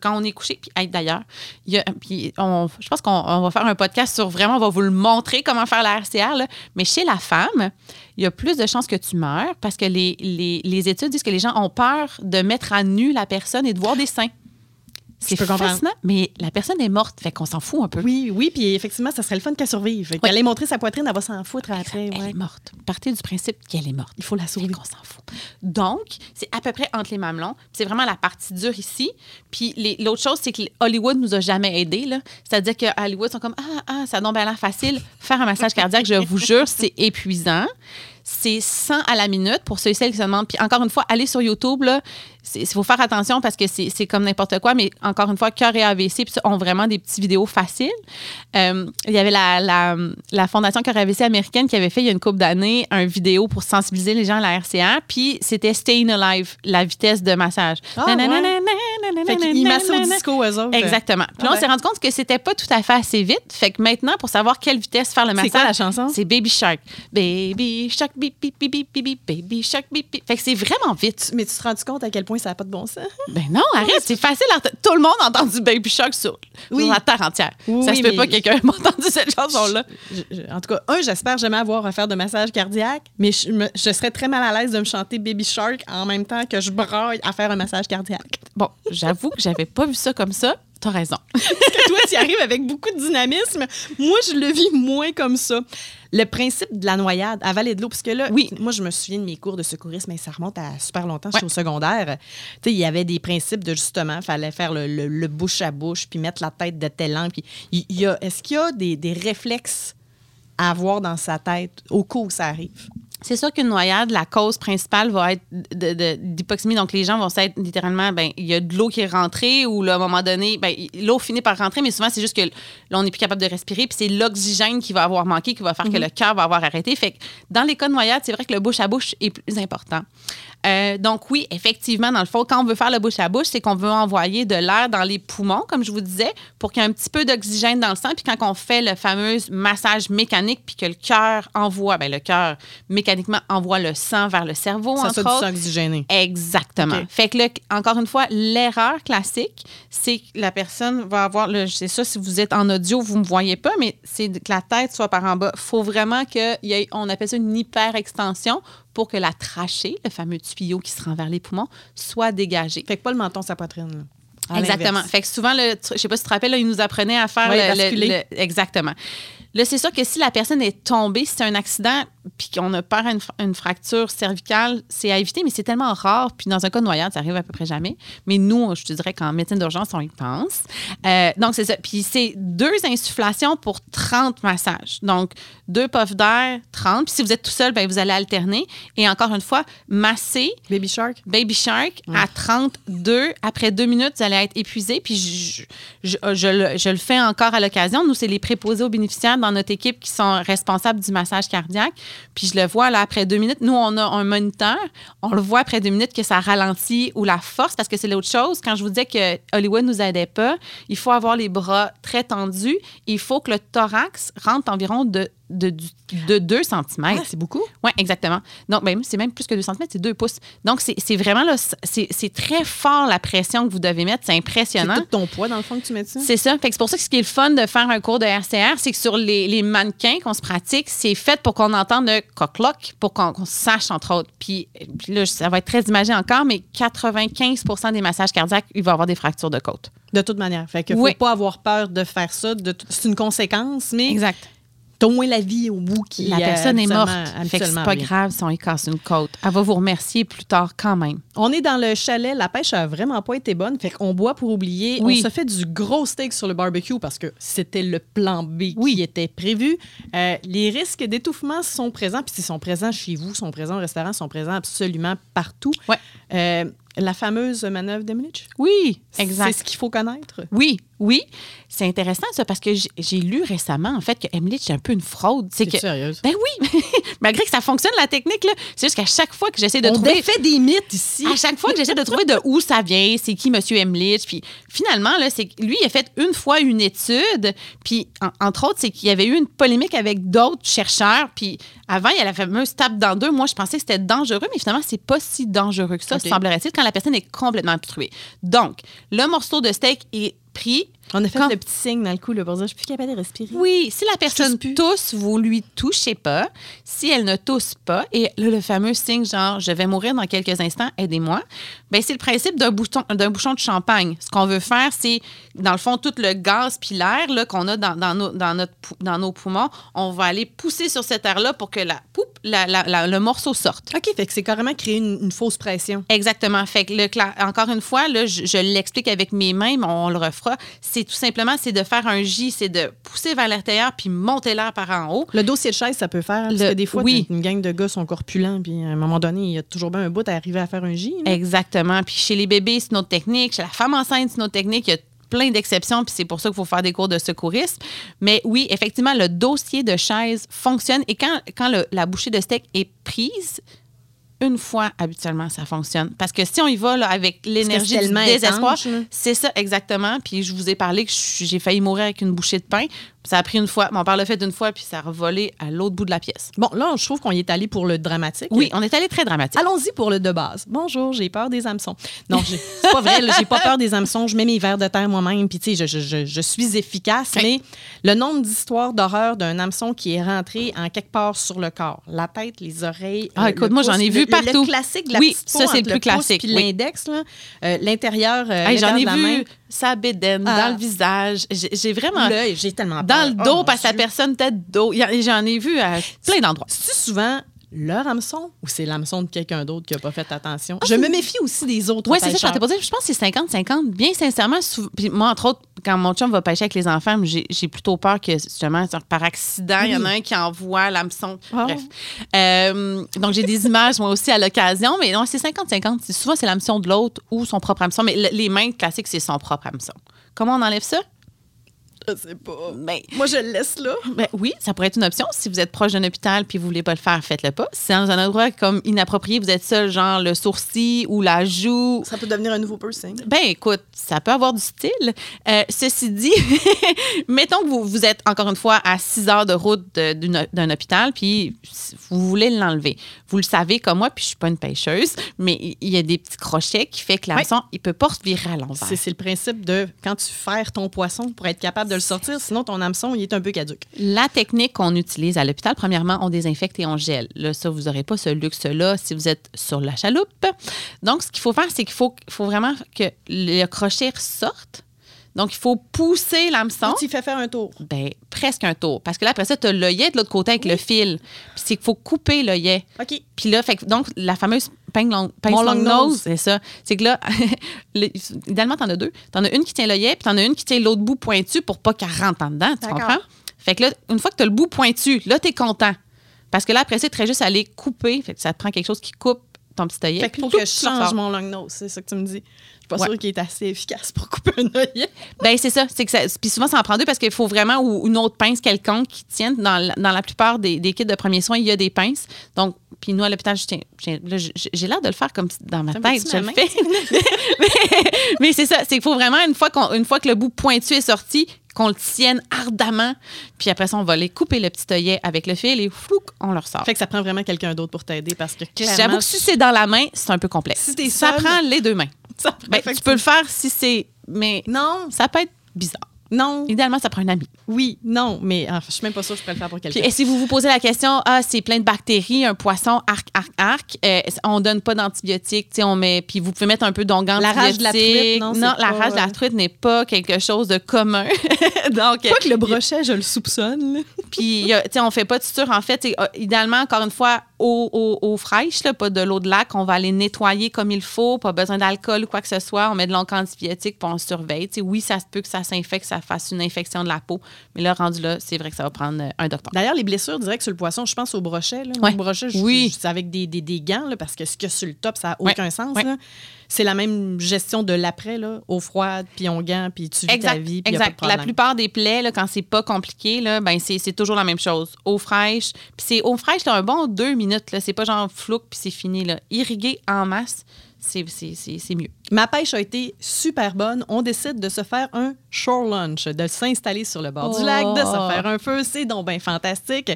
Quand on est couché, puis hey, d'ailleurs, je pense qu'on on va faire un podcast sur vraiment, on va vous le montrer comment faire la RCR. Mais chez la femme, il y a plus de chances que tu meurs parce que les, les, les études disent que les gens ont peur de mettre à nu la personne et de voir des seins. C'est fascinant, mais la personne est morte, fait qu'on s'en fout un peu.
Oui, oui, puis effectivement, ça serait le fun qu'elle survive. Fait
Ouais.
qu'elle ait montré sa poitrine, elle va s'en foutre après.
Elle
ouais.
est morte. Partez du principe qu'elle est morte.
Il faut la sauver.
Qu'on s'en fout. Donc, c'est à peu près entre les mamelons. C'est vraiment la partie dure ici. Puis l'autre chose, c'est que Hollywood nous a jamais aidés. C'est-à-dire que Hollywood sont comme Ah, ah, ça donne bien l'air facile. Faire un massage cardiaque, je vous jure, c'est épuisant. C'est 100 à la minute pour ceux et celles qui se demandent. Puis encore une fois, allez sur YouTube. là. C'est- Il faut faire attention parce que c'est c'est comme n'importe quoi. Mais encore une fois, cœur et AVC puis ont vraiment des petites vidéos faciles. Euh, il y avait la, la, la Fondation Cœur et AVC américaine qui avait fait il y a une couple d'années un vidéo pour sensibiliser les gens à la RCA. Puis c'était Staying Alive, la vitesse de massage.
Ah, Fait qu'ils massaient au disco, eux autres.
Exactement. Puis là, on s'est rendu compte que c'était pas tout à fait assez vite. Fait que maintenant, pour savoir quelle vitesse faire le
C'est
massage.
quoi la chanson?
C'est Baby Shark. Baby Shark, bip, bip, bip, bip, bip, Baby Shark, bip, bip. Fait que c'est vraiment vite.
Mais tu te rends compte à quel point ça n'a pas de bon sens?
Ben non, arrête, c'est facile. à Tout le monde a entendu Baby Shark sur,
Oui.
sur la terre entière.
Oui,
ça se peut pas que quelqu'un ait entendu cette chanson-là.
En tout cas, un, j'espère jamais avoir à faire de massage cardiaque, mais je, me- je serais très mal à l'aise de me chanter Baby Shark en même temps que je braille à faire un massage cardiaque.
Bon, j'avoue que j'avais pas vu ça comme ça. T'as raison.
que toi, tu arrives avec beaucoup de dynamisme. Moi, je le vis moins comme ça. Le principe de la noyade, avaler de l'eau, parce que là,
Oui.
moi, je me souviens de mes cours de secourisme, mais ça remonte à super longtemps, j'étais
Ouais.
au secondaire. Tu sais, il y avait des principes de justement, il fallait faire le, le- le bouche à bouche, puis mettre la tête de tel angle. Puis, il y a, est-ce qu'il y a des, des réflexes à avoir dans sa tête au cas où ça arrive?
C'est sûr qu'une noyade, la cause principale va être d'hypoxémie. Donc, les gens vont s'être littéralement, ben, il y a de l'eau qui est rentrée ou là, à un moment donné, ben, l'eau finit par rentrer, mais souvent, c'est juste que là, on n'est plus capable de respirer. Puis c'est l'oxygène qui va avoir manqué, qui va faire que le cœur va avoir arrêté. Fait que dans les cas de noyade, c'est vrai que le bouche à bouche est plus important. Euh, donc, oui, effectivement, dans le fond, quand on veut faire le bouche à bouche, c'est qu'on veut envoyer de l'air dans les poumons, comme je vous disais, pour qu'il y ait un petit peu d'oxygène dans le sang. Puis quand on fait le fameux massage mécanique, puis que le cœur envoie, ben, le cœur mécaniquement envoie le sang vers le cerveau,
Ça
entre
du
autres.
sang oxygéné.
Exactement. Fait que là, encore une fois, l'erreur classique, c'est que la personne va avoir, là, c'est ça, si vous êtes en audio, vous ne me voyez pas, mais c'est que la tête soit par en bas. Il faut vraiment qu'on appelle ça une hyperextension pour que la trachée, le fameux tuyau qui se rend vers les poumons, soit dégagée.
Fait que pas le menton, sa poitrine. là.
Exactement. Fait que souvent, le, je sais pas si tu te rappelles, là, il nous apprenait à faire
Oui,
le- le-
basculer.
le- Exactement. Là, c'est sûr que si la personne est tombée, si c'est un accident, puis qu'on a peur à une, fra- une fracture cervicale, c'est à éviter, mais c'est tellement rare. Puis dans un cas de noyade, ça arrive à peu près jamais. Mais nous, je te dirais qu'en médecine d'urgence, on y pense. Euh, donc, c'est ça. Puis c'est deux insufflations pour 30 massages. Donc, deux puffs d'air, 30. Puis si vous êtes tout seul, ben, vous allez alterner. Et encore une fois, masser
Baby Shark?
Baby Shark à 32. Après deux minutes, vous allez être épuisé. Puis je, je, je le, je le fais encore à l'occasion. Nous, c'est les préposés aux bénéficiaires dans notre équipe qui sont responsables du massage cardiaque. Puis je le vois là après deux minutes. Nous, on a un moniteur. On le voit après deux minutes que ça ralentit ou la force parce que c'est l'autre chose. Quand je vous disais que Hollywood nous aidait pas, il faut avoir les bras très tendus. Il faut que le thorax rentre environ de, de, du- de 2 cm.
Ah, c'est beaucoup?
Oui, exactement. Donc, ben, c'est même plus que 2 cm, c'est 2 pouces. Donc, c'est c'est vraiment là, c'est c'est très fort la pression que vous devez mettre. C'est
C'est
impressionnant.
tout ton poids, dans le fond, que tu mets dessus?
C'est ça. C'est pour ça que ce qui est le fun de faire un cours de RCR, c'est que sur les, les mannequins qu'on se pratique, c'est fait pour qu'on entende le coq pour qu'on sache, entre autres. Puis, puis là, ça va être très imagé encore, mais 95% des massages cardiaques, il va y avoir des fractures de côte.
De toute manière. Fait que
Oui.
faut pas avoir peur de faire ça. C'est une conséquence, mais
Exact.
T'as au moins la vie au bout qui
La
euh,
personne est morte. Fait que c'est pas grave si on y casse une côte. Elle va vous remercier plus tard quand même.
On est dans le chalet. La pêche a vraiment pas été bonne. Fait qu'on boit pour oublier.
Oui.
On se fait du gros steak sur le barbecue parce que c'était le plan B
Oui.
qui était prévu. Euh, les risques d'étouffement sont présents. Puis s'ils sont présents chez vous, sont présents au restaurant, sont présents absolument partout.
Ouais.
Euh, la fameuse manœuvre d'Emlich.
Oui, exact.
C'est ce qu'il faut connaître?
Oui, oui. C'est intéressant, ça, parce que j'ai- lu récemment, en fait, que Emily, c'est un peu une fraude. C'est que.
sérieuse?
Ben oui, malgré que ça fonctionne, la technique, là. C'est juste qu'à chaque fois que j'essaie de
On
trouver.
défait des mythes ici.
À chaque fois que j'essaie de trouver de où ça vient, c'est qui M. Emlich, puis finalement, là, c'est lui, il a fait une fois une étude, puis en- entre autres, c'est qu'il y avait eu une polémique avec d'autres chercheurs, puis avant, il y a la fameuse tape dans deux. Moi, je pensais que c'était dangereux, mais finalement, c'est pas si dangereux que ça,
OK.
semblerait-il, quand la personne est complètement obstruée. Donc, le morceau de steak est pris.
On a fait
Quand-
le petit signe dans le cou là, pour dire je suis plus capable de respirer.
Oui, si la personne tousse, vous lui touchez pas. Si elle ne tousse pas, et là, le fameux signe genre je vais mourir dans quelques instants, aidez-moi, ben c'est le principe d'un bouchon, d'un bouchon de champagne. Ce qu'on veut faire, c'est, dans le fond, tout le gaz puis l'air là, qu'on a dans, dans, nos, dans, notre, dans nos poumons, on va aller pousser sur cet air-là pour que la, poup, la- la- la- le morceau sorte.
OK, fait que c'est carrément créer une, une fausse pression.
Exactement. Fait que le encore une fois, là, je, je l'explique avec mes mains, mais on le refera. C'est tout simplement, c'est de faire un J, c'est de pousser vers l'extérieur puis monter l'air par en haut.
Le dossier de chaise, ça peut faire. Parce
Le-
que des fois,
oui.
une gang de gars sont corpulents, puis à un moment donné, il y a toujours bien un bout à arriver à faire un J. là.
Exactement. Puis chez les bébés, c'est une autre technique. Chez la femme enceinte, c'est une autre technique. Il y a plein d'exceptions, puis c'est pour ça qu'il faut faire des cours de secourisme. Mais oui, effectivement, le dossier de chaise fonctionne. Et quand, quand le- la bouchée de steak est prise, une fois, habituellement, ça fonctionne. Parce que si on y va là, avec l'énergie du désespoir, c'est ça exactement. Puis je vous ai parlé que j'ai failli mourir avec une bouchée de pain. Ça a pris une fois. Mon père l'a fait une fois, puis ça a revolé à l'autre bout de la pièce.
Bon, là, je trouve qu'on y est allé pour le dramatique.
Oui, on est allé très dramatique.
Allons-y pour le de base. Bonjour, j'ai peur des hameçons. Non, c'est pas vrai, j'ai pas peur des hameçons. Je mets mes verres de terre moi-même, puis tu sais, je, je- je- je suis efficace. Mais le nombre d'histoires d'horreur d'un hameçon qui est rentré en quelque part sur le corps, la tête, les oreilles.
Ah, écoute,
le
moi, j'en ai vu
le-
partout.
Le classique, de la
Oui,
petite
ça, c'est le plus classique,
Puis
oui.
l'index, là, euh, l'intérieur. euh,
Hey, j'en ai
de la main.
vu ça bédaine
Ah.
dans le visage. J'ai vraiment.
L'œil, j'ai tellement peur.
Dans le
Oh,
dos,
mon
parce que la personne tête a- J'en ai vu à plein d'endroits.
C'est souvent leur hameçon ou c'est l'hameçon de quelqu'un d'autre qui n'a pas fait attention? je me méfie aussi des autres
Oui, c'est ça, je pas dit. Je pense que c'est 50-50. Bien sincèrement, sou- puis moi, entre autres, quand mon chum va pêcher avec les enfants, j'ai j'ai plutôt peur que, justement, par accident, il y en a un qui envoie l'hameçon.
Oh.
Bref. Euh, donc, j'ai des images, moi aussi, à l'occasion. Mais non, c'est 50-50. C'est- Souvent, c'est l'hameçon de l'autre ou son propre hameçon. Mais le- les mains classiques, c'est son propre hameçon. Comment on enlève ça?
Je sais pas.
Ben,
Moi, je le laisse là.
ben oui, ça pourrait être une option. Si vous êtes proche d'un hôpital puis vous voulez pas le faire, faites-le pas. Si dans un endroit comme inapproprié, vous êtes seul, genre le sourcil ou la joue,
Ça peut devenir un nouveau piercing.
ben écoute, ça peut avoir du style. Euh, ceci dit, mettons que vous, vous êtes encore une fois à 6 heures de route d'un hôpital, puis vous voulez l'enlever. Vous le savez comme moi, puis je suis pas une pêcheuse, mais il y a des petits crochets qui fait que l'hameçon, il peut pas se virer à l'envers.
C'est c'est le principe de quand tu ferres ton poisson pour être capable de le sortir, sinon ton hameçon, il est un peu caduque.
La technique qu'on utilise à l'hôpital, premièrement, on désinfecte et on gèle. Là, ça, vous n'aurez pas ce luxe-là si vous êtes sur la chaloupe. Donc, ce qu'il faut faire, c'est qu'il faut, faut vraiment que le crochet ressorte. Donc, il faut pousser l'hameçon.
Tu fais faire un tour.
Ben, presque un tour. Parce que là, après ça, tu as l'œillet de l'autre côté avec le fil. Puis c'est qu'il faut couper l'œillet.
OK.
Puis là, fait donc, la fameuse pince long, pince nose, c'est ça. C'est que là, le- idéalement, t'en as deux. T'en as une qui tient l'œillet, puis t'en as une qui tient l'autre bout pointu pour pas qu'elle rentre en dedans. Tu comprends? Fait que là, une fois que t'as le bout pointu, là, t'es content. Parce que là, après ça, tu juste à aller couper. Fait que ça te prend quelque chose qui coupe ton petit œillet.
Fait
puis
faut que je change mon long nose, c'est ça que tu me dis. Suis pas
Ouais.
sûre qu'il est assez efficace pour couper un œillet.
Ben c'est ça, c'est que ça, puis souvent ça en prend deux parce qu'il faut vraiment ou une autre pince quelconque qui tienne. Dans, la- dans la plupart des, des kits de premiers soins, il y a des pinces. Donc, puis nous à l'hôpital, j'ai l'air de le faire comme dans ma tête, je le fais. mais mais c'est ça, c'est qu'il faut vraiment une fois qu'on, une fois que le bout pointu est sorti, qu'on le tienne ardemment, puis après ça on va aller couper le petit œillet avec le fil et flouc, on le ressort.
Fait que ça prend vraiment quelqu'un d'autre pour t'aider parce que
J'avoue que si c'est dans la main, c'est un peu complexe.
Si
ça
seule-
prend les deux mains.
ça
Ben, tu peux le faire si c'est mais
Non,
ça peut être bizarre.
Non,
Idéalement, ça prend un ami.
oui, non, mais ah, je suis même pas sûre que je pourrais le faire pour quelqu'un.
et si vous vous posez la question, ah, c'est plein de bactéries, un poisson, arc, arc, arc, euh, on donne pas d'antibiotiques, tu on met, puis vous pouvez mettre un peu d'onguent
La rage de la truite, non,
la
pas,
rage de la
euh,
truite n'est pas quelque chose de commun. Donc,
Pas que le brochet, je le soupçonne.
puis, tu sais, on fait pas de suture. En fait, euh, idéalement, encore une fois, eau, eau, eau fraîche, là, pas de l'eau de lac. On va aller nettoyer comme il faut, pas besoin d'alcool ou quoi que ce soit. On met de l'onguent antibiotique, puis on surveille. Oui, ça se peut que ça s'infecte, ça fasse une infection de la peau, mais là, rendu là, c'est vrai que ça va prendre euh, un docteur.
D'ailleurs, les blessures directes sur le poisson, je pense au brochet. Là.
Ouais.
Brochet, je-
Oui.
je- c'est avec des, des, des gants, là, parce que ce qu'il y a sur le top, ça n'a
Ouais.
aucun sens.
Ouais.
C'est la même gestion de l'après, eau froide, puis on gants, puis tu vis ta vie, puis y a pas de
exact. La plupart des plaies, là, quand c'est pas compliqué, là, ben c'est c'est toujours la même chose. Eau fraîche. Puis c'est eau fraîche, là, un bon deux minutes. là. C'est pas genre flouk, puis c'est fini. Là. Irriguer en masse, c'est mieux.
Ma pêche a été super bonne. On décide de se faire un shore lunch, de s'installer sur le bord du
Oh.
lac, de se faire un feu. C'est donc bien fantastique.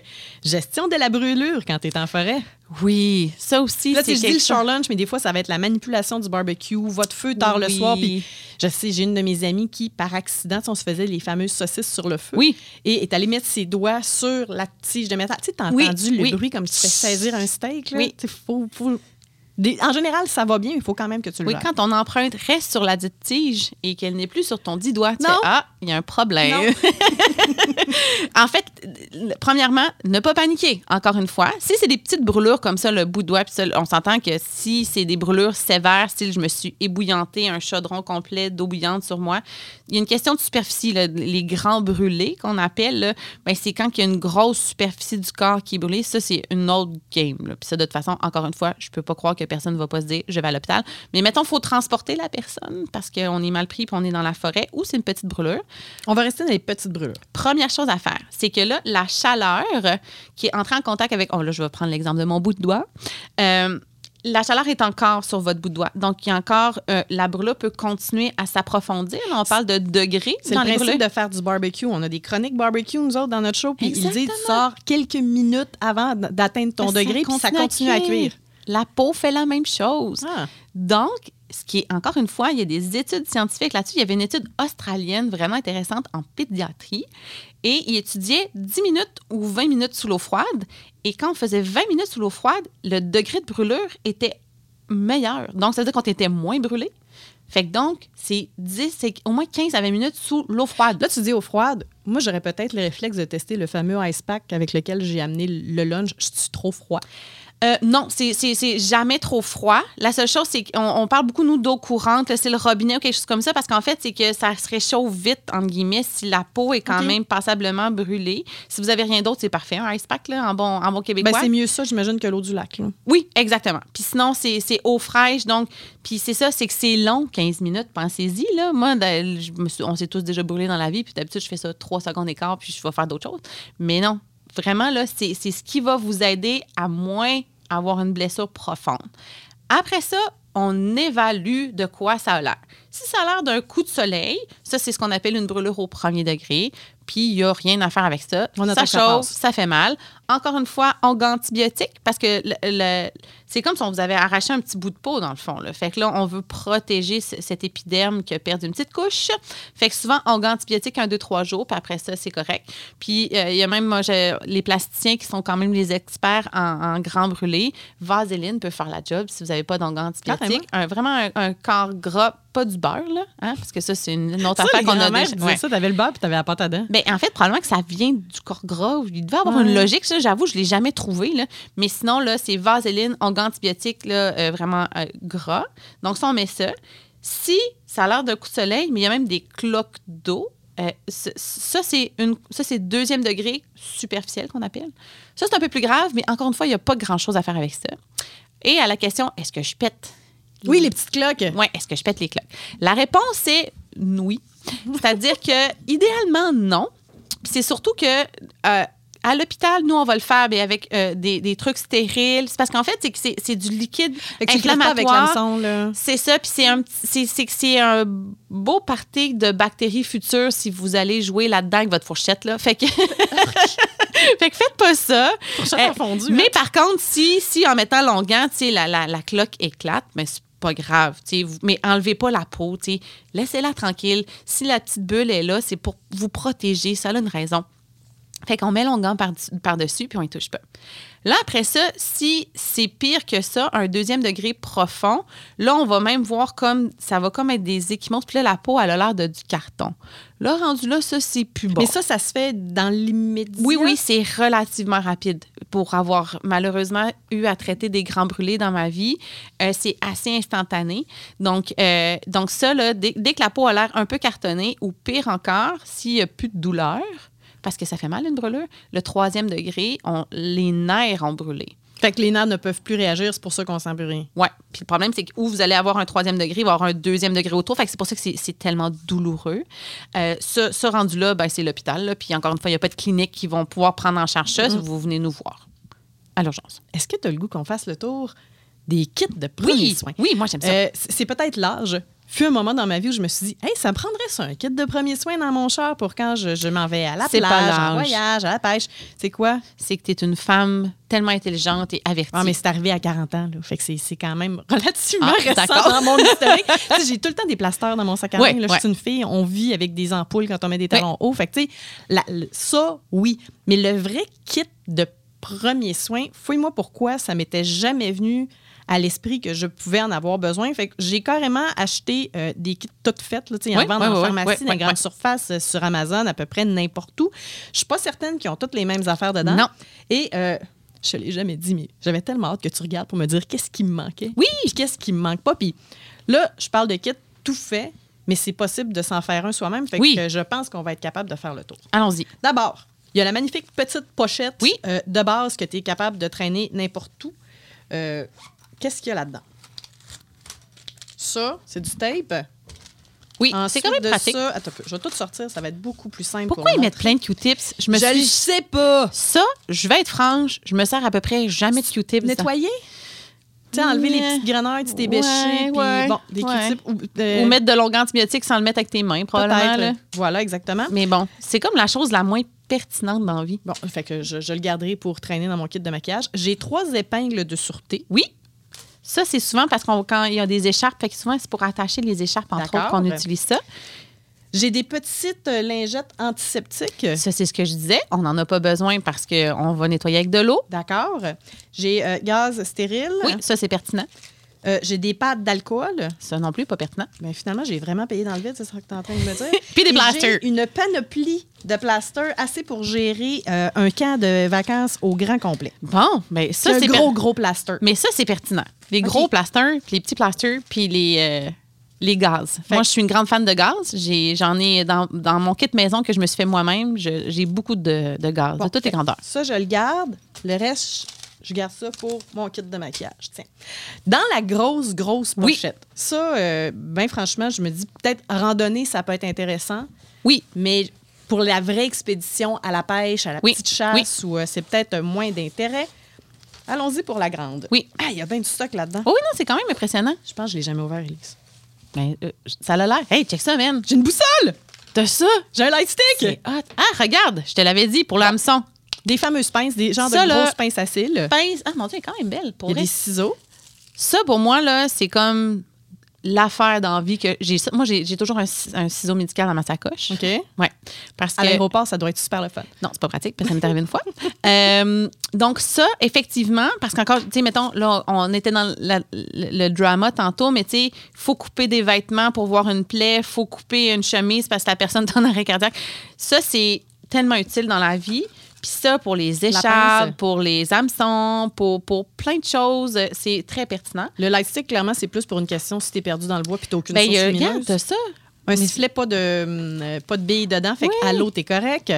Gestion de la brûlure quand tu es en forêt.
Oui, ça aussi,
Là, tu dis le shore lunch, mais des fois, ça va être la manipulation du barbecue, votre feu tard le soir. Puis je sais, j'ai une de mes amies qui, par accident, on se faisait les fameuses saucisses sur le feu.
Oui.
Et est allée mettre ses doigts sur la tige de métal. Tu sais, t'as
Oui,
entendu le
oui.
bruit comme si tu fais saisir un steak. Là?
Oui.
Faut- faut- des- En général, ça va bien, mais il faut quand même que tu le
Oui, quand ton empreinte reste sur la dite tige et qu'elle n'est plus sur ton dit doigt, tu
Non.
fais Ah, il y a un problème.
Non.
en fait, premièrement, ne pas paniquer, encore une fois. Si c'est des petites brûlures comme ça, le bout de doigt, ça, on s'entend que si c'est des brûlures sévères, style je me suis ébouillanté un chaudron complet d'eau bouillante sur moi, il y a une question de superficie. là. les grands brûlés qu'on appelle, ben, c'est quand il y a une grosse superficie du corps qui est brûlée. Ça, c'est une autre game. là. Puis ça, de toute façon, encore une fois, je peux pas croire que personne ne va pas se dire je vais à l'hôpital. Mais mettons, il faut transporter la personne parce qu'on est mal pris puis on est dans la forêt ou c'est une petite brûlure
On va rester dans les petites brûlures.
première chose à faire, c'est que là, la chaleur qui est entrée en contact avec. Oh là, je vais prendre l'exemple de mon bout de doigt. Euh, la chaleur est encore sur votre bout de doigt. Donc, il y a encore. euh, la brûlure peut continuer à s'approfondir. On parle de degrés
C'est
dans
le principe de faire du barbecue. On a des chroniques barbecue, nous autres, dans notre show. Puis ils disent, tu sors quelques minutes avant d'atteindre ton
Ça
degré, puis ça continue à cuire.
La peau fait la même chose.
Ah.
Donc, ce qui est, encore une fois, il y a des études scientifiques là-dessus. Il y avait une étude australienne vraiment intéressante en pédiatrie et il étudiait 10 minutes ou 20 minutes sous l'eau froide. Et quand on faisait 20 minutes sous l'eau froide, le degré de brûlure était meilleur. Donc, ça veut dire qu'on était moins brûlé. Fait que donc, c'est 10, c'est au moins 15 à 20 minutes sous l'eau froide.
Là, tu dis eau froide. Moi, j'aurais peut-être le réflexe de tester le fameux ice pack avec lequel j'ai amené le lunch. Je suis trop froid.
Euh, non, c'est- jamais trop froid. La seule chose, c'est qu'on on parle beaucoup, nous, d'eau courante, c'est le robinet ou quelque chose comme ça, parce qu'en fait, c'est que ça se réchauffe vite, entre guillemets, si la peau est quand même passablement brûlée. Si vous avez rien d'autre, c'est parfait. Un ice pack, là, en bon, en bon
Ben,
québécois.
c'est mieux ça, j'imagine, que l'eau du lac. là.
Oui, exactement. Puis sinon, c'est eau fraîche. Donc, puis c'est ça, c'est que c'est long, 15 minutes. Pensez-y, là. Moi, de- je me suis- on s'est tous déjà brûlés dans la vie. Puis d'habitude, je fais ça 3 secondes et quart, puis je vais faire d'autres choses. Mais non, vraiment, là, c'est ce qui va vous aider à moins avoir une blessure profonde. Après ça, on évalue de quoi ça a l'air. Si ça a l'air d'un coup de soleil, ça, c'est ce qu'on appelle une brûlure au premier degré. Puis, il n'y a rien à faire avec ça.
On
ça chauffe, ça fait mal. Encore une fois, on antibiotique parce que le- le- c'est comme si on vous avait arraché un petit bout de peau dans le fond. Là. Fait que là, on veut protéger ce- cet épiderme qui a perdu une petite couche. Fait que souvent, on antibiotique un, deux, trois jours, puis après ça, c'est correct. Puis euh, il y a même moi, les plasticiens qui sont quand même les experts en, en grand brûlé. Vaseline peut faire la job si vous n'avez pas d'onguent antibiotique. Un, vraiment un, un corps gras, pas du beurre, là, hein, parce que ça, c'est une, autre
Ça,
affaire qu'on a déjà. ouais.
ça, t'avais le beurre puis t'avais la pâte à dents.
Ben, en fait, probablement que ça vient du corps gras. Il devait avoir
Ouais.
une logique, ça, j'avoue, je ne l'ai jamais trouvé. Là. Mais sinon, là, c'est vaseline, onguent antibiotique, là, euh, vraiment euh, gras. Donc, ça, on met ça. Si ça a l'air d'un coup de soleil, mais il y a même des cloques d'eau, euh, ça, c'est une, ça, c'est deuxième degré superficiel qu'on appelle. Ça, c'est un peu plus grave, mais encore une fois, il n'y a pas grand-chose à faire avec ça. Et à la question, est-ce que je pète?
Oui, les petites cloques.
Oui, est-ce que je pète les cloques? La réponse est oui. C'est-à-dire que, idéalement, non. C'est surtout que. euh, à l'hôpital, nous, on va le faire mais avec euh, des, des trucs stériles. C'est parce qu'en fait, c'est c'est c'est du liquide
tu avec
inflammatoire.
là.
C'est ça, puis c'est un, c'est, c'est un beau party de bactéries futures si vous allez jouer là-dedans avec votre fourchette. Là. Fait que, fait que faites pas ça.
Fourchette
Euh,
en fondu,
mais
hein.
par contre, si, si en mettant sais, la, la, la cloque éclate, mais c'est pas grave, mais enlevez pas la peau, laissez-la tranquille. Si la petite bulle est là, c'est pour vous protéger, ça a une raison. Fait qu'on met par- par-dessus, puis on y touche pas. Là, après ça, si c'est pire que ça, un deuxième degré profond, là, on va même voir comme ça va comme être des équimaux. Puis là, la peau, elle a l'air de du carton. Là, rendu là, ça, c'est plus bon.
Mais ça, ça se fait dans l'immédiat?
Oui, oui, c'est relativement rapide. Pour avoir malheureusement eu à traiter des grands brûlés dans ma vie, euh, c'est assez instantané. Donc, euh, donc ça, là, dès, dès que la peau a l'air un peu cartonnée, ou pire encore, s'il n'y a plus de douleur, parce que ça fait mal une brûlure, le troisième degré, on, les nerfs ont brûlé.
Fait que les nerfs ne peuvent plus réagir, c'est pour ça qu'on sent plus rien.
Ouais. Puis le problème, c'est que où vous allez avoir un troisième degré, il va y avoir un deuxième degré autour. Fait que c'est pour ça que c'est- tellement douloureux. Euh, ce, ce rendu-là, ben, c'est l'hôpital. Puis encore une fois, il n'y a pas de clinique qui vont pouvoir prendre en charge ça. si Vous venez nous voir à l'urgence.
Est-ce que tu as le goût qu'on fasse le tour des kits de premiers
Oui,
soins?
oui, moi j'aime ça.
Euh, c'est peut-être l'âge. Fut un moment dans ma vie où je me suis dit, hey, ça me prendrait ça, un kit de premiers soins dans mon char pour quand je, je m'en vais à la
C'est pas
plage, en voyage, à la pêche. C'est quoi?
c'est que tu es une femme tellement intelligente et avertie.
Ah, mais c'est arrivé à 40 ans, là. Fait que c'est- c'est quand même relativement
Ah,
récent dans mon historique. J'ai tout le temps des plasteurs dans mon sac à main.
Ouais,
là. Je suis une fille, on vit avec des ampoules quand on met des talons hauts. Fait que, tu sais, ça, oui. Mais le vrai kit de premiers soins, fouille-moi pourquoi ça m'était jamais venu à l'esprit que je pouvais en avoir besoin. Fait que j'ai carrément acheté euh, des kits toutes faites. Là, ils en vendent en pharmacie, dans surfaces, euh, sur Amazon, à peu près n'importe où. Je suis pas certaine qu'ils ont toutes les mêmes affaires dedans.
Non.
Et euh, je ne l'ai jamais dit, mais j'avais tellement hâte que tu regardes pour me dire qu'est-ce qui me manquait.
Oui.
Qu'est-ce qui me manque pas. Puis là, je parle de kit tout fait, mais c'est possible de s'en faire un soi-même. Fait
Oui.
que je pense qu'on va être capable de faire le tour.
Allons-y.
D'abord, il y a la magnifique petite pochette
Oui.
euh, de base que tu es capable de traîner n'importe où. Euh, Qu'est-ce qu'il y a là-dedans? Ça, c'est du tape?
Oui, c'est quand même
de
pratique.
ça, attends je vais tout sortir, ça va être beaucoup plus simple.
Pourquoi
pour
ils mettent plein de Q-tips? Je me
Je
suis...
sais pas.
Ça, je vais être franche, je me sers à peu près jamais de Q-tips.
Nettoyer? Tu sais, enlever les petites grenades, tu t'es
Ouais, ouais,
bon, des
ouais.
Ou, euh,
Ou mettre de l'onguent antibiotique sans le mettre avec tes mains, probablement. là.
Voilà, exactement.
Mais bon, c'est comme la chose la moins pertinente dans la vie.
Bon, fait que je, je le garderai pour traîner dans mon kit de maquillage. J'ai trois épingles de sûreté.
Oui. Ça, c'est souvent parce qu'on quand il y a des écharpes, fait que souvent, c'est pour attacher les écharpes, entre autres, qu'on utilise ça.
J'ai des petites euh, lingettes antiseptiques.
Ça, c'est ce que je disais. On n'en a pas besoin parce qu'on va nettoyer avec de l'eau.
D'accord. J'ai euh, gaz stérile.
Oui, ça, c'est pertinent.
Euh, j'ai des pâtes d'alcool.
Ça non plus, pas pertinent.
Mais finalement, j'ai vraiment payé dans le vide, c'est ça que tu es en train de me dire.
Puis des plasters.
Une panoplie de plasters assez pour gérer euh, un camp de vacances au grand complet.
Bon, mais ça,
C'est gros,
per-
gros plaster.
Mais ça, c'est pertinent. Les gros plasters, puis les petits plasters, puis les, euh, les gaz.
Fait-
Moi, je suis une grande fan de gaz. J'ai- J'en ai, dans, dans mon kit maison que je me suis fait moi-même, j'ai beaucoup de, de gaz,
Bon,
de toutes les grandeurs.
Ça, je le garde. Le reste, je- garde ça pour mon kit de maquillage. Tiens. Dans la grosse, grosse
Oui.
pochette. Ça, euh, ben franchement, je me dis peut-être randonnée, ça peut être intéressant.
Oui,
Mais pour la vraie expédition à la pêche, à la
Oui.
petite chasse, où euh, c'est peut-être moins d'intérêt, allons-y pour la grande.
Oui.
Ah, il y a bien du stock là-dedans.
Oh oui, non, c'est quand même impressionnant.
Je pense que je l'ai jamais ouvert, Elise.
Mais euh, ça a l'air. Hey, check ça, man.
J'ai une boussole!
T'as ça?
J'ai un light stick!
C'est hot. Ah, regarde, je te l'avais dit pour l'hameçon.
Des fameuses pinces, des genres
Ça,
de
là,
grosses pinces à cils.
Pince. Ah, mon Dieu, elle est quand même belle pour
Il y a des ciseaux.
Ça, pour moi, là, c'est comme l'affaire d'envie que j'ai. Moi, j'ai toujours un, ci- un ciseau médical dans ma sacoche.
OK.
Ouais. Parce
À
que.
l'aéroport, ça doit être super le fun.
Non, c'est pas pratique, parce que ça m'est arrivé une fois. Euh, donc, ça, effectivement, parce qu'encore, tu sais, mettons, là, on était dans la- le, le drama tantôt, mais tu sais, il faut couper des vêtements pour voir une plaie, il faut couper une chemise parce que la personne est en arrêt cardiaque. Ça, c'est tellement utile dans la vie. Puis ça, pour les écharpes, pour les hameçons, pour, pour plein de choses, c'est très pertinent.
Le light stick, clairement, c'est plus pour une question si t'es perdu dans le bois puis t'as aucune
Ben,
source
euh,
lumineuse.
regarde, ça.
Un sifflet, pas de, euh, pas de billes dedans. Fait
Oui.
qu'à l'eau, t'es correct.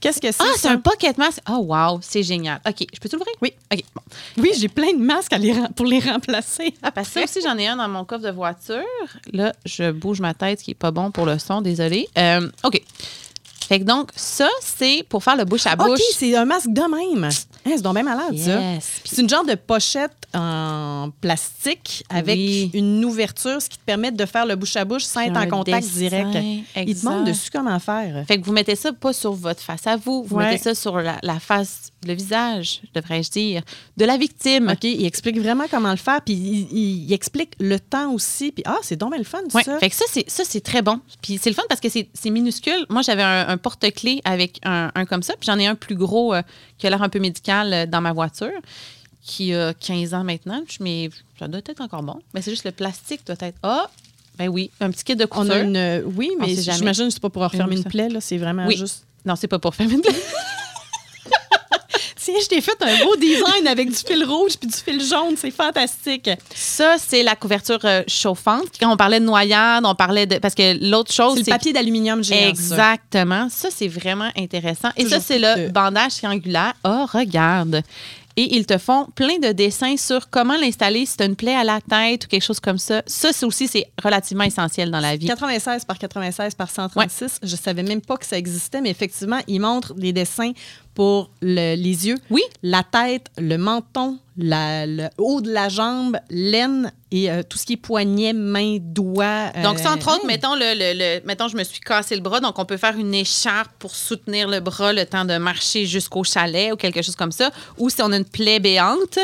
Qu'est-ce que c'est?
Ah, c'est un pocket mask. Oh, wow, c'est génial. OK, je peux t'ouvrir?
Oui.
OK, bon.
Oui, j'ai plein de masques à les pour les remplacer.
Ah, parce que ça aussi, j'en ai un dans mon coffre de voiture. Là, je bouge ma tête, ce qui est pas bon pour le son, désolé. Euh, OK. Fait que donc, ça, c'est pour faire le bouche à
OK,
bouche.
c'est un masque de même. Hein, c'est donc bien malade, ça.
Yes.
C'est une genre de pochette en plastique avec
Oui.
une ouverture, ce qui te permet de faire le bouche à bouche sans être en contact
dessin,
direct. Il te
exact.
montre dessus comment faire.
Fait que vous mettez ça pas sur votre face à vous, vous
Ouais.
mettez ça sur la, la face, le visage, devrais-je dire, de la victime.
OK, il explique vraiment comment le faire, puis il, il- il explique le temps aussi. Puis ah, c'est donc bien le fun,
Ouais,
ça.
Fait que ça, c'est, ça, c'est très bon. Puis c'est le fun parce que c'est, c'est minuscule. Moi, j'avais un, un porte-clés avec un, un comme ça. Puis j'en ai un plus gros euh, qui a l'air un peu médical euh, dans ma voiture, qui a 15 ans maintenant. Je- Mais ça doit être encore bon. Mais c'est juste le plastique doit être. Ah, ben oui, un petit kit de couture.
On a une. Oui, mais j'imagine que c'est pas pour refermer
Une
une plaie, là. C'est vraiment
Oui.
juste.
Non, c'est pas pour faire une plaie.
Tiens, je t'ai fait un beau design avec du fil rouge puis du fil jaune. C'est fantastique.
Ça, c'est la couverture euh, chauffante. Quand on parlait de noyade, on parlait de. Parce que l'autre chose,
C'est le papier d'aluminium géant. ça.
Exactement. Ça, c'est vraiment intéressant. Et ça, c'est le bandage triangulaire. Oh, regarde. Et ils te font plein de dessins sur comment l'installer si tu as une plaie à la tête ou quelque chose comme ça. Ça, c'est aussi, c'est relativement essentiel dans la vie.
96 par 96 par 136. Je savais même pas que ça existait, mais effectivement, il montre des dessins pour le- les yeux,
Oui.
la tête, le menton, la- le haut de la jambe, l'aine et euh, tout ce qui est poignet, main, doigt.
Donc, ça,
euh,
entre autres, mettons, le, le- le- mettons, je me suis cassé le bras, donc on peut faire une écharpe pour soutenir le bras le temps de marcher jusqu'au chalet ou quelque chose comme ça. Ou si on a une plaie béante,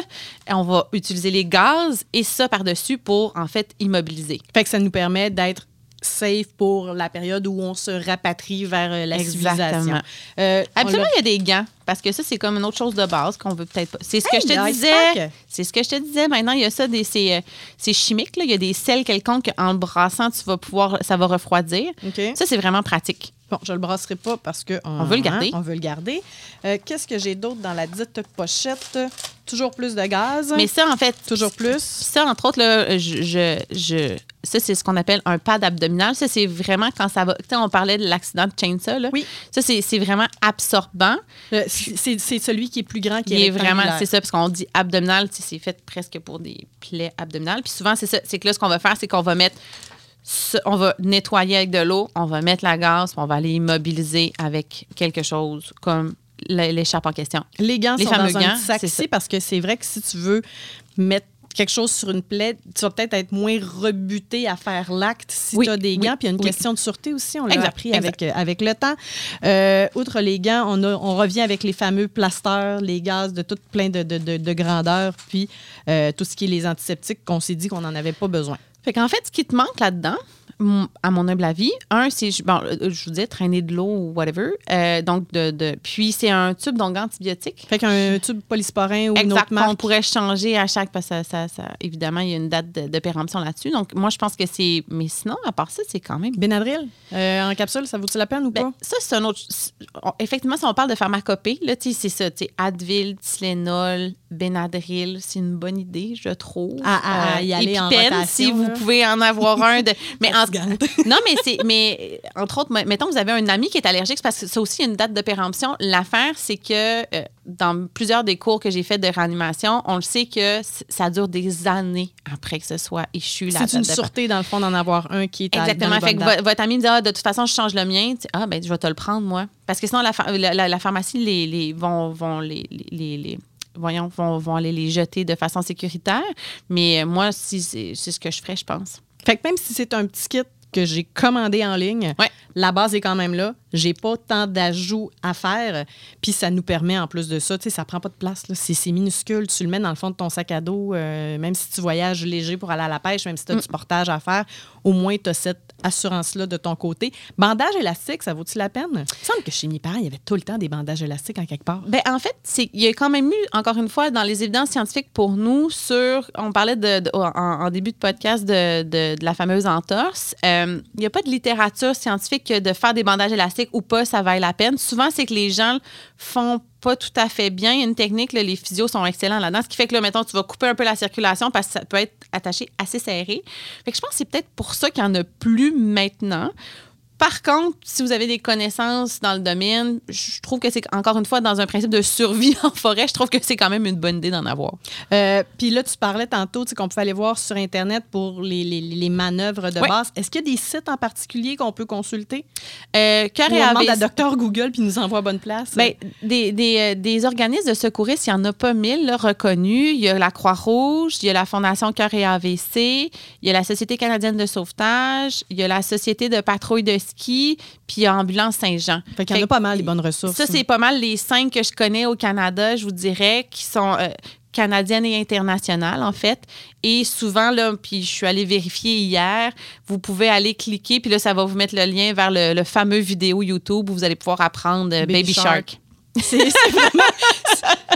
on va utiliser les gaz et ça par-dessus pour, en fait, immobiliser.
Fait que ça nous permet d'être safe pour la période où on se rapatrie vers euh, la civilisation. Euh,
Absolument, il y a des gants. Parce que ça, c'est comme une autre chose de base qu'on veut peut-être pas. C'est ce que je te disais. C'est ce que je te disais. Maintenant, il y a ça, des, c'est, euh, chimique. Là. Il y a des sels quelconques qu'en le brassant, tu vas pouvoir, ça va refroidir. Ça, c'est vraiment pratique.
Bon, je le brasserai pas parce que
On veut le garder.
on veut le garder. Euh, Qu'est-ce que j'ai d'autre dans la dite pochette? Toujours plus de gaz.
Mais ça, en fait.
toujours plus.
Ça, entre autres, là, je, je, je- ça, c'est ce qu'on appelle un pad abdominal. Ça, c'est vraiment quand ça va. Tu sais, on parlait de l'accident de chainsaw. Là.
Oui.
Ça, c'est, vraiment absorbant.
Euh, C'est celui qui est plus grand qui est,
est vraiment, c'est ça, parce qu'on dit abdominal, c'est fait presque pour des plaies abdominales. Puis souvent, c'est ça, c'est que là, ce qu'on va faire, c'est qu'on va mettre, on va nettoyer avec de l'eau, on va mettre la gaz, puis on va aller immobiliser avec quelque chose comme l'écharpe en question.
Les gants
Les
sont dans un
gants,
sac ici parce que c'est vrai que si tu veux mettre quelque chose sur une plaie, tu vas peut-être être moins rebuté à faire l'acte si
Oui,
tu as des
oui,
gants. Puis il y a une
oui.
question de sûreté aussi, on l'a appris
exact.
avec, avec le temps. Euh, outre les gants, on, a- on revient avec les fameux plasters, les gaz de toutes plein de, de, de, de grandeur, puis euh, tout ce qui est les antiseptiques qu'on s'est dit qu'on n'en avait pas besoin.
Fait qu'en fait, ce qui te manque là-dedans, à mon humble avis. Un, c'est, bon, euh, je vous dis, traîner de l'eau ou whatever. Euh, donc, de, de- puis, c'est un tube donc antibiotique.
Fait qu'un tube polysporin ou une
Exact,
autre marque.
qu'on pourrait changer à chaque, parce que ça, ça- ça- évidemment, il y a une date de, de péremption là-dessus. Donc, moi, je pense que c'est, mais sinon, à part ça, c'est quand même
Benadryl, euh, en capsule, ça vaut-il la peine ou
Ben,
pas?
ça, c'est un autre. on- Effectivement, si on parle de pharmacopée, là, tu sais, c'est ça. tu sais, Advil, Tylenol, Benadryl, c'est une bonne idée, je trouve.
À- à y aller en rotation,
si vous pouvez en avoir un. De, mais en- Non, mais c'est. Mais entre autres, mettons, vous avez un ami qui est allergique, c'est parce que ça aussi, une date de péremption. L'affaire, c'est que euh, dans plusieurs des cours que j'ai fait de réanimation, on le sait que ça dure des années après que ce soit échu. la
C'est une
de
sûreté, dans le fond, d'en avoir un qui est
Exactement.
dans
Fait que vo- votre ami me dit ah, de toute façon, je change le mien. Tu- Ah, ben, je vais te le prendre, moi. Parce que sinon, la, pha- la, la- la pharmacie les, les, vont, vont, les, les- les- les- voyons, vont, vont aller les jeter de façon sécuritaire. Mais euh, moi, si c'est c'est ce que je ferais, je pense.
Fait que même si c'est un petit kit que j'ai commandé en ligne,
Ouais.
la base est quand même là. J'ai pas tant d'ajouts à faire. Puis ça nous permet, en plus de ça, tu sais, ça prend pas de place. là. C'est minuscule. Tu le mets dans le fond de ton sac à dos. euh, même si tu voyages léger pour aller à la pêche, même si tu as du portage à faire, au moins tu as cette assurance-là de ton côté. Bandage élastique, ça vaut-il la peine? Il semble que chez mes parents, il y avait tout le temps des bandages élastiques en quelque part.
Ben, en fait, il y a quand même eu, encore une fois, dans les évidences scientifiques pour nous, sur. On parlait en, début de podcast de la fameuse entorse. Euh, Il n'y a pas de littérature scientifique que de faire des bandages élastiques ou pas, ça vaille la peine. Souvent, c'est que les gens font pas tout à fait bien. Une technique, les physios sont excellents là-dedans, ce qui fait que là, mettons, tu vas couper un peu la circulation parce que ça peut être attaché assez serré. Fait que je pense que c'est peut-être pour ça qu'il n'y en a plus maintenant. Par contre, si vous avez des connaissances dans le domaine, je trouve que c'est encore une fois dans un principe de survie en forêt, je trouve que c'est quand même une bonne idée d'en avoir.
Euh, Puis là, tu parlais tantôt qu'on pouvait aller voir sur Internet pour les, les- les manœuvres de
Oui.
base. Est-ce qu'il y a des sites en particulier qu'on peut consulter?
Euh, et
on demande à. Docteur Google puis il nous envoie à bonne place?
Ben, des, des, euh, des organismes de secouristes, il n'y en a pas mille là, reconnus. Il y a la Croix-Rouge, il y a la Fondation Cœur et AVC, il y a la Société canadienne de sauvetage, il y a la Société de patrouille de ski, puis Ambulance Saint-Jean.
fait qu'il y en a pas mal, les bonnes ressources.
Ça, c'est pas mal les cinq que je connais au Canada, je vous dirais, qui sont euh, canadiennes et internationales, en fait. Et souvent, là, puis je suis allée vérifier hier, vous pouvez aller cliquer, puis là, ça va vous mettre le lien vers le, le fameux vidéo YouTube où vous allez pouvoir apprendre euh,
Baby
Baby,
Shark.
Shark.
C'est c'est vraiment.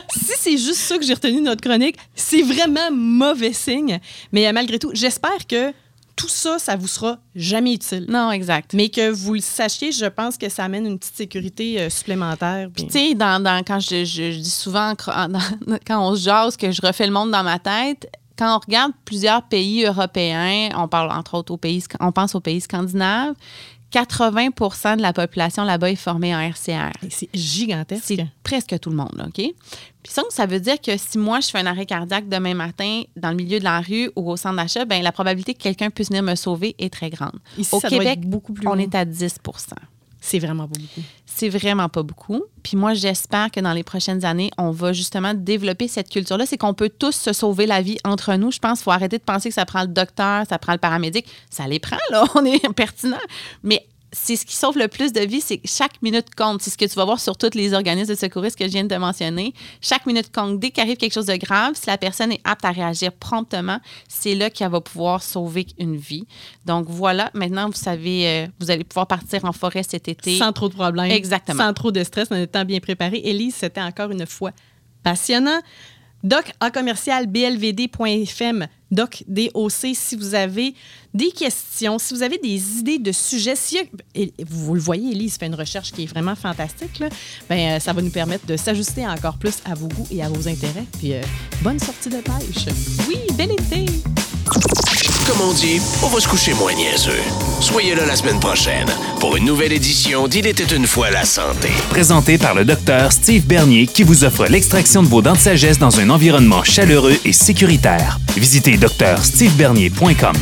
si c'est juste ça que j'ai retenu de notre chronique, c'est vraiment mauvais signe. Mais euh, malgré tout, j'espère que tout ça, ça vous sera jamais utile.
Non, exact.
Mais que vous le sachiez, je pense que ça amène une petite sécurité euh, supplémentaire. puis-
Tu sais, dans, dans- quand je, je- je dis souvent, en- dans- quand on se jase, que je refais le monde dans ma tête, quand on regarde plusieurs pays européens, on parle entre autres aux pays, on pense aux pays scandinaves, 80 de la population là-bas est formée en RCR.
C'est gigantesque.
C'est presque tout le monde, OK? Puis ça, ça veut dire que si moi, je fais un arrêt cardiaque demain matin dans le milieu de la rue ou au centre d'achat, ben la probabilité que quelqu'un puisse venir me sauver est très grande.
Ici,
au
ça doit
Québec,
être beaucoup plus
on est à 10
C'est vraiment pas beaucoup.
c'est vraiment pas beaucoup. Puis moi, j'espère que dans les prochaines années, on va justement développer cette culture-là. C'est qu'on peut tous se sauver la vie entre nous. Je pense qu'il faut arrêter de penser que ça prend le docteur, ça prend le paramédic. Ça les prend, là. On est pertinent. Mais c'est ce qui sauve le plus de vie, c'est que chaque minute compte. C'est ce que tu vas voir sur tous les organismes de secouristes que je viens de te mentionner. Chaque minute compte. Dès qu'arrive quelque chose de grave, si la personne est apte à réagir promptement, c'est là qu'elle va pouvoir sauver une vie. Donc voilà, maintenant, vous savez, euh, vous allez pouvoir partir en forêt cet été.
Sans trop de problèmes.
Exactement.
Sans trop de stress, en étant bien préparé. Élise, c'était encore une fois passionnant. Doc à commercial blvd.fm, doc DOC, si vous avez des questions, si vous avez des idées de sujets, si vous, le voyez, Élise fait une recherche qui est vraiment fantastique, ben, euh, ça va nous permettre de s'ajuster encore plus à vos goûts et à vos intérêts. Puis euh, bonne sortie de pêche.
Oui, bel été!
Comme on dit, on va se coucher moins niaiseux. Soyez là la semaine prochaine pour une nouvelle édition d'Il était une fois la santé.
Présenté par le docteur Steve Bernier qui vous offre l'extraction de vos dents de sagesse dans un environnement chaleureux et sécuritaire. Visitez drstevebernier.com.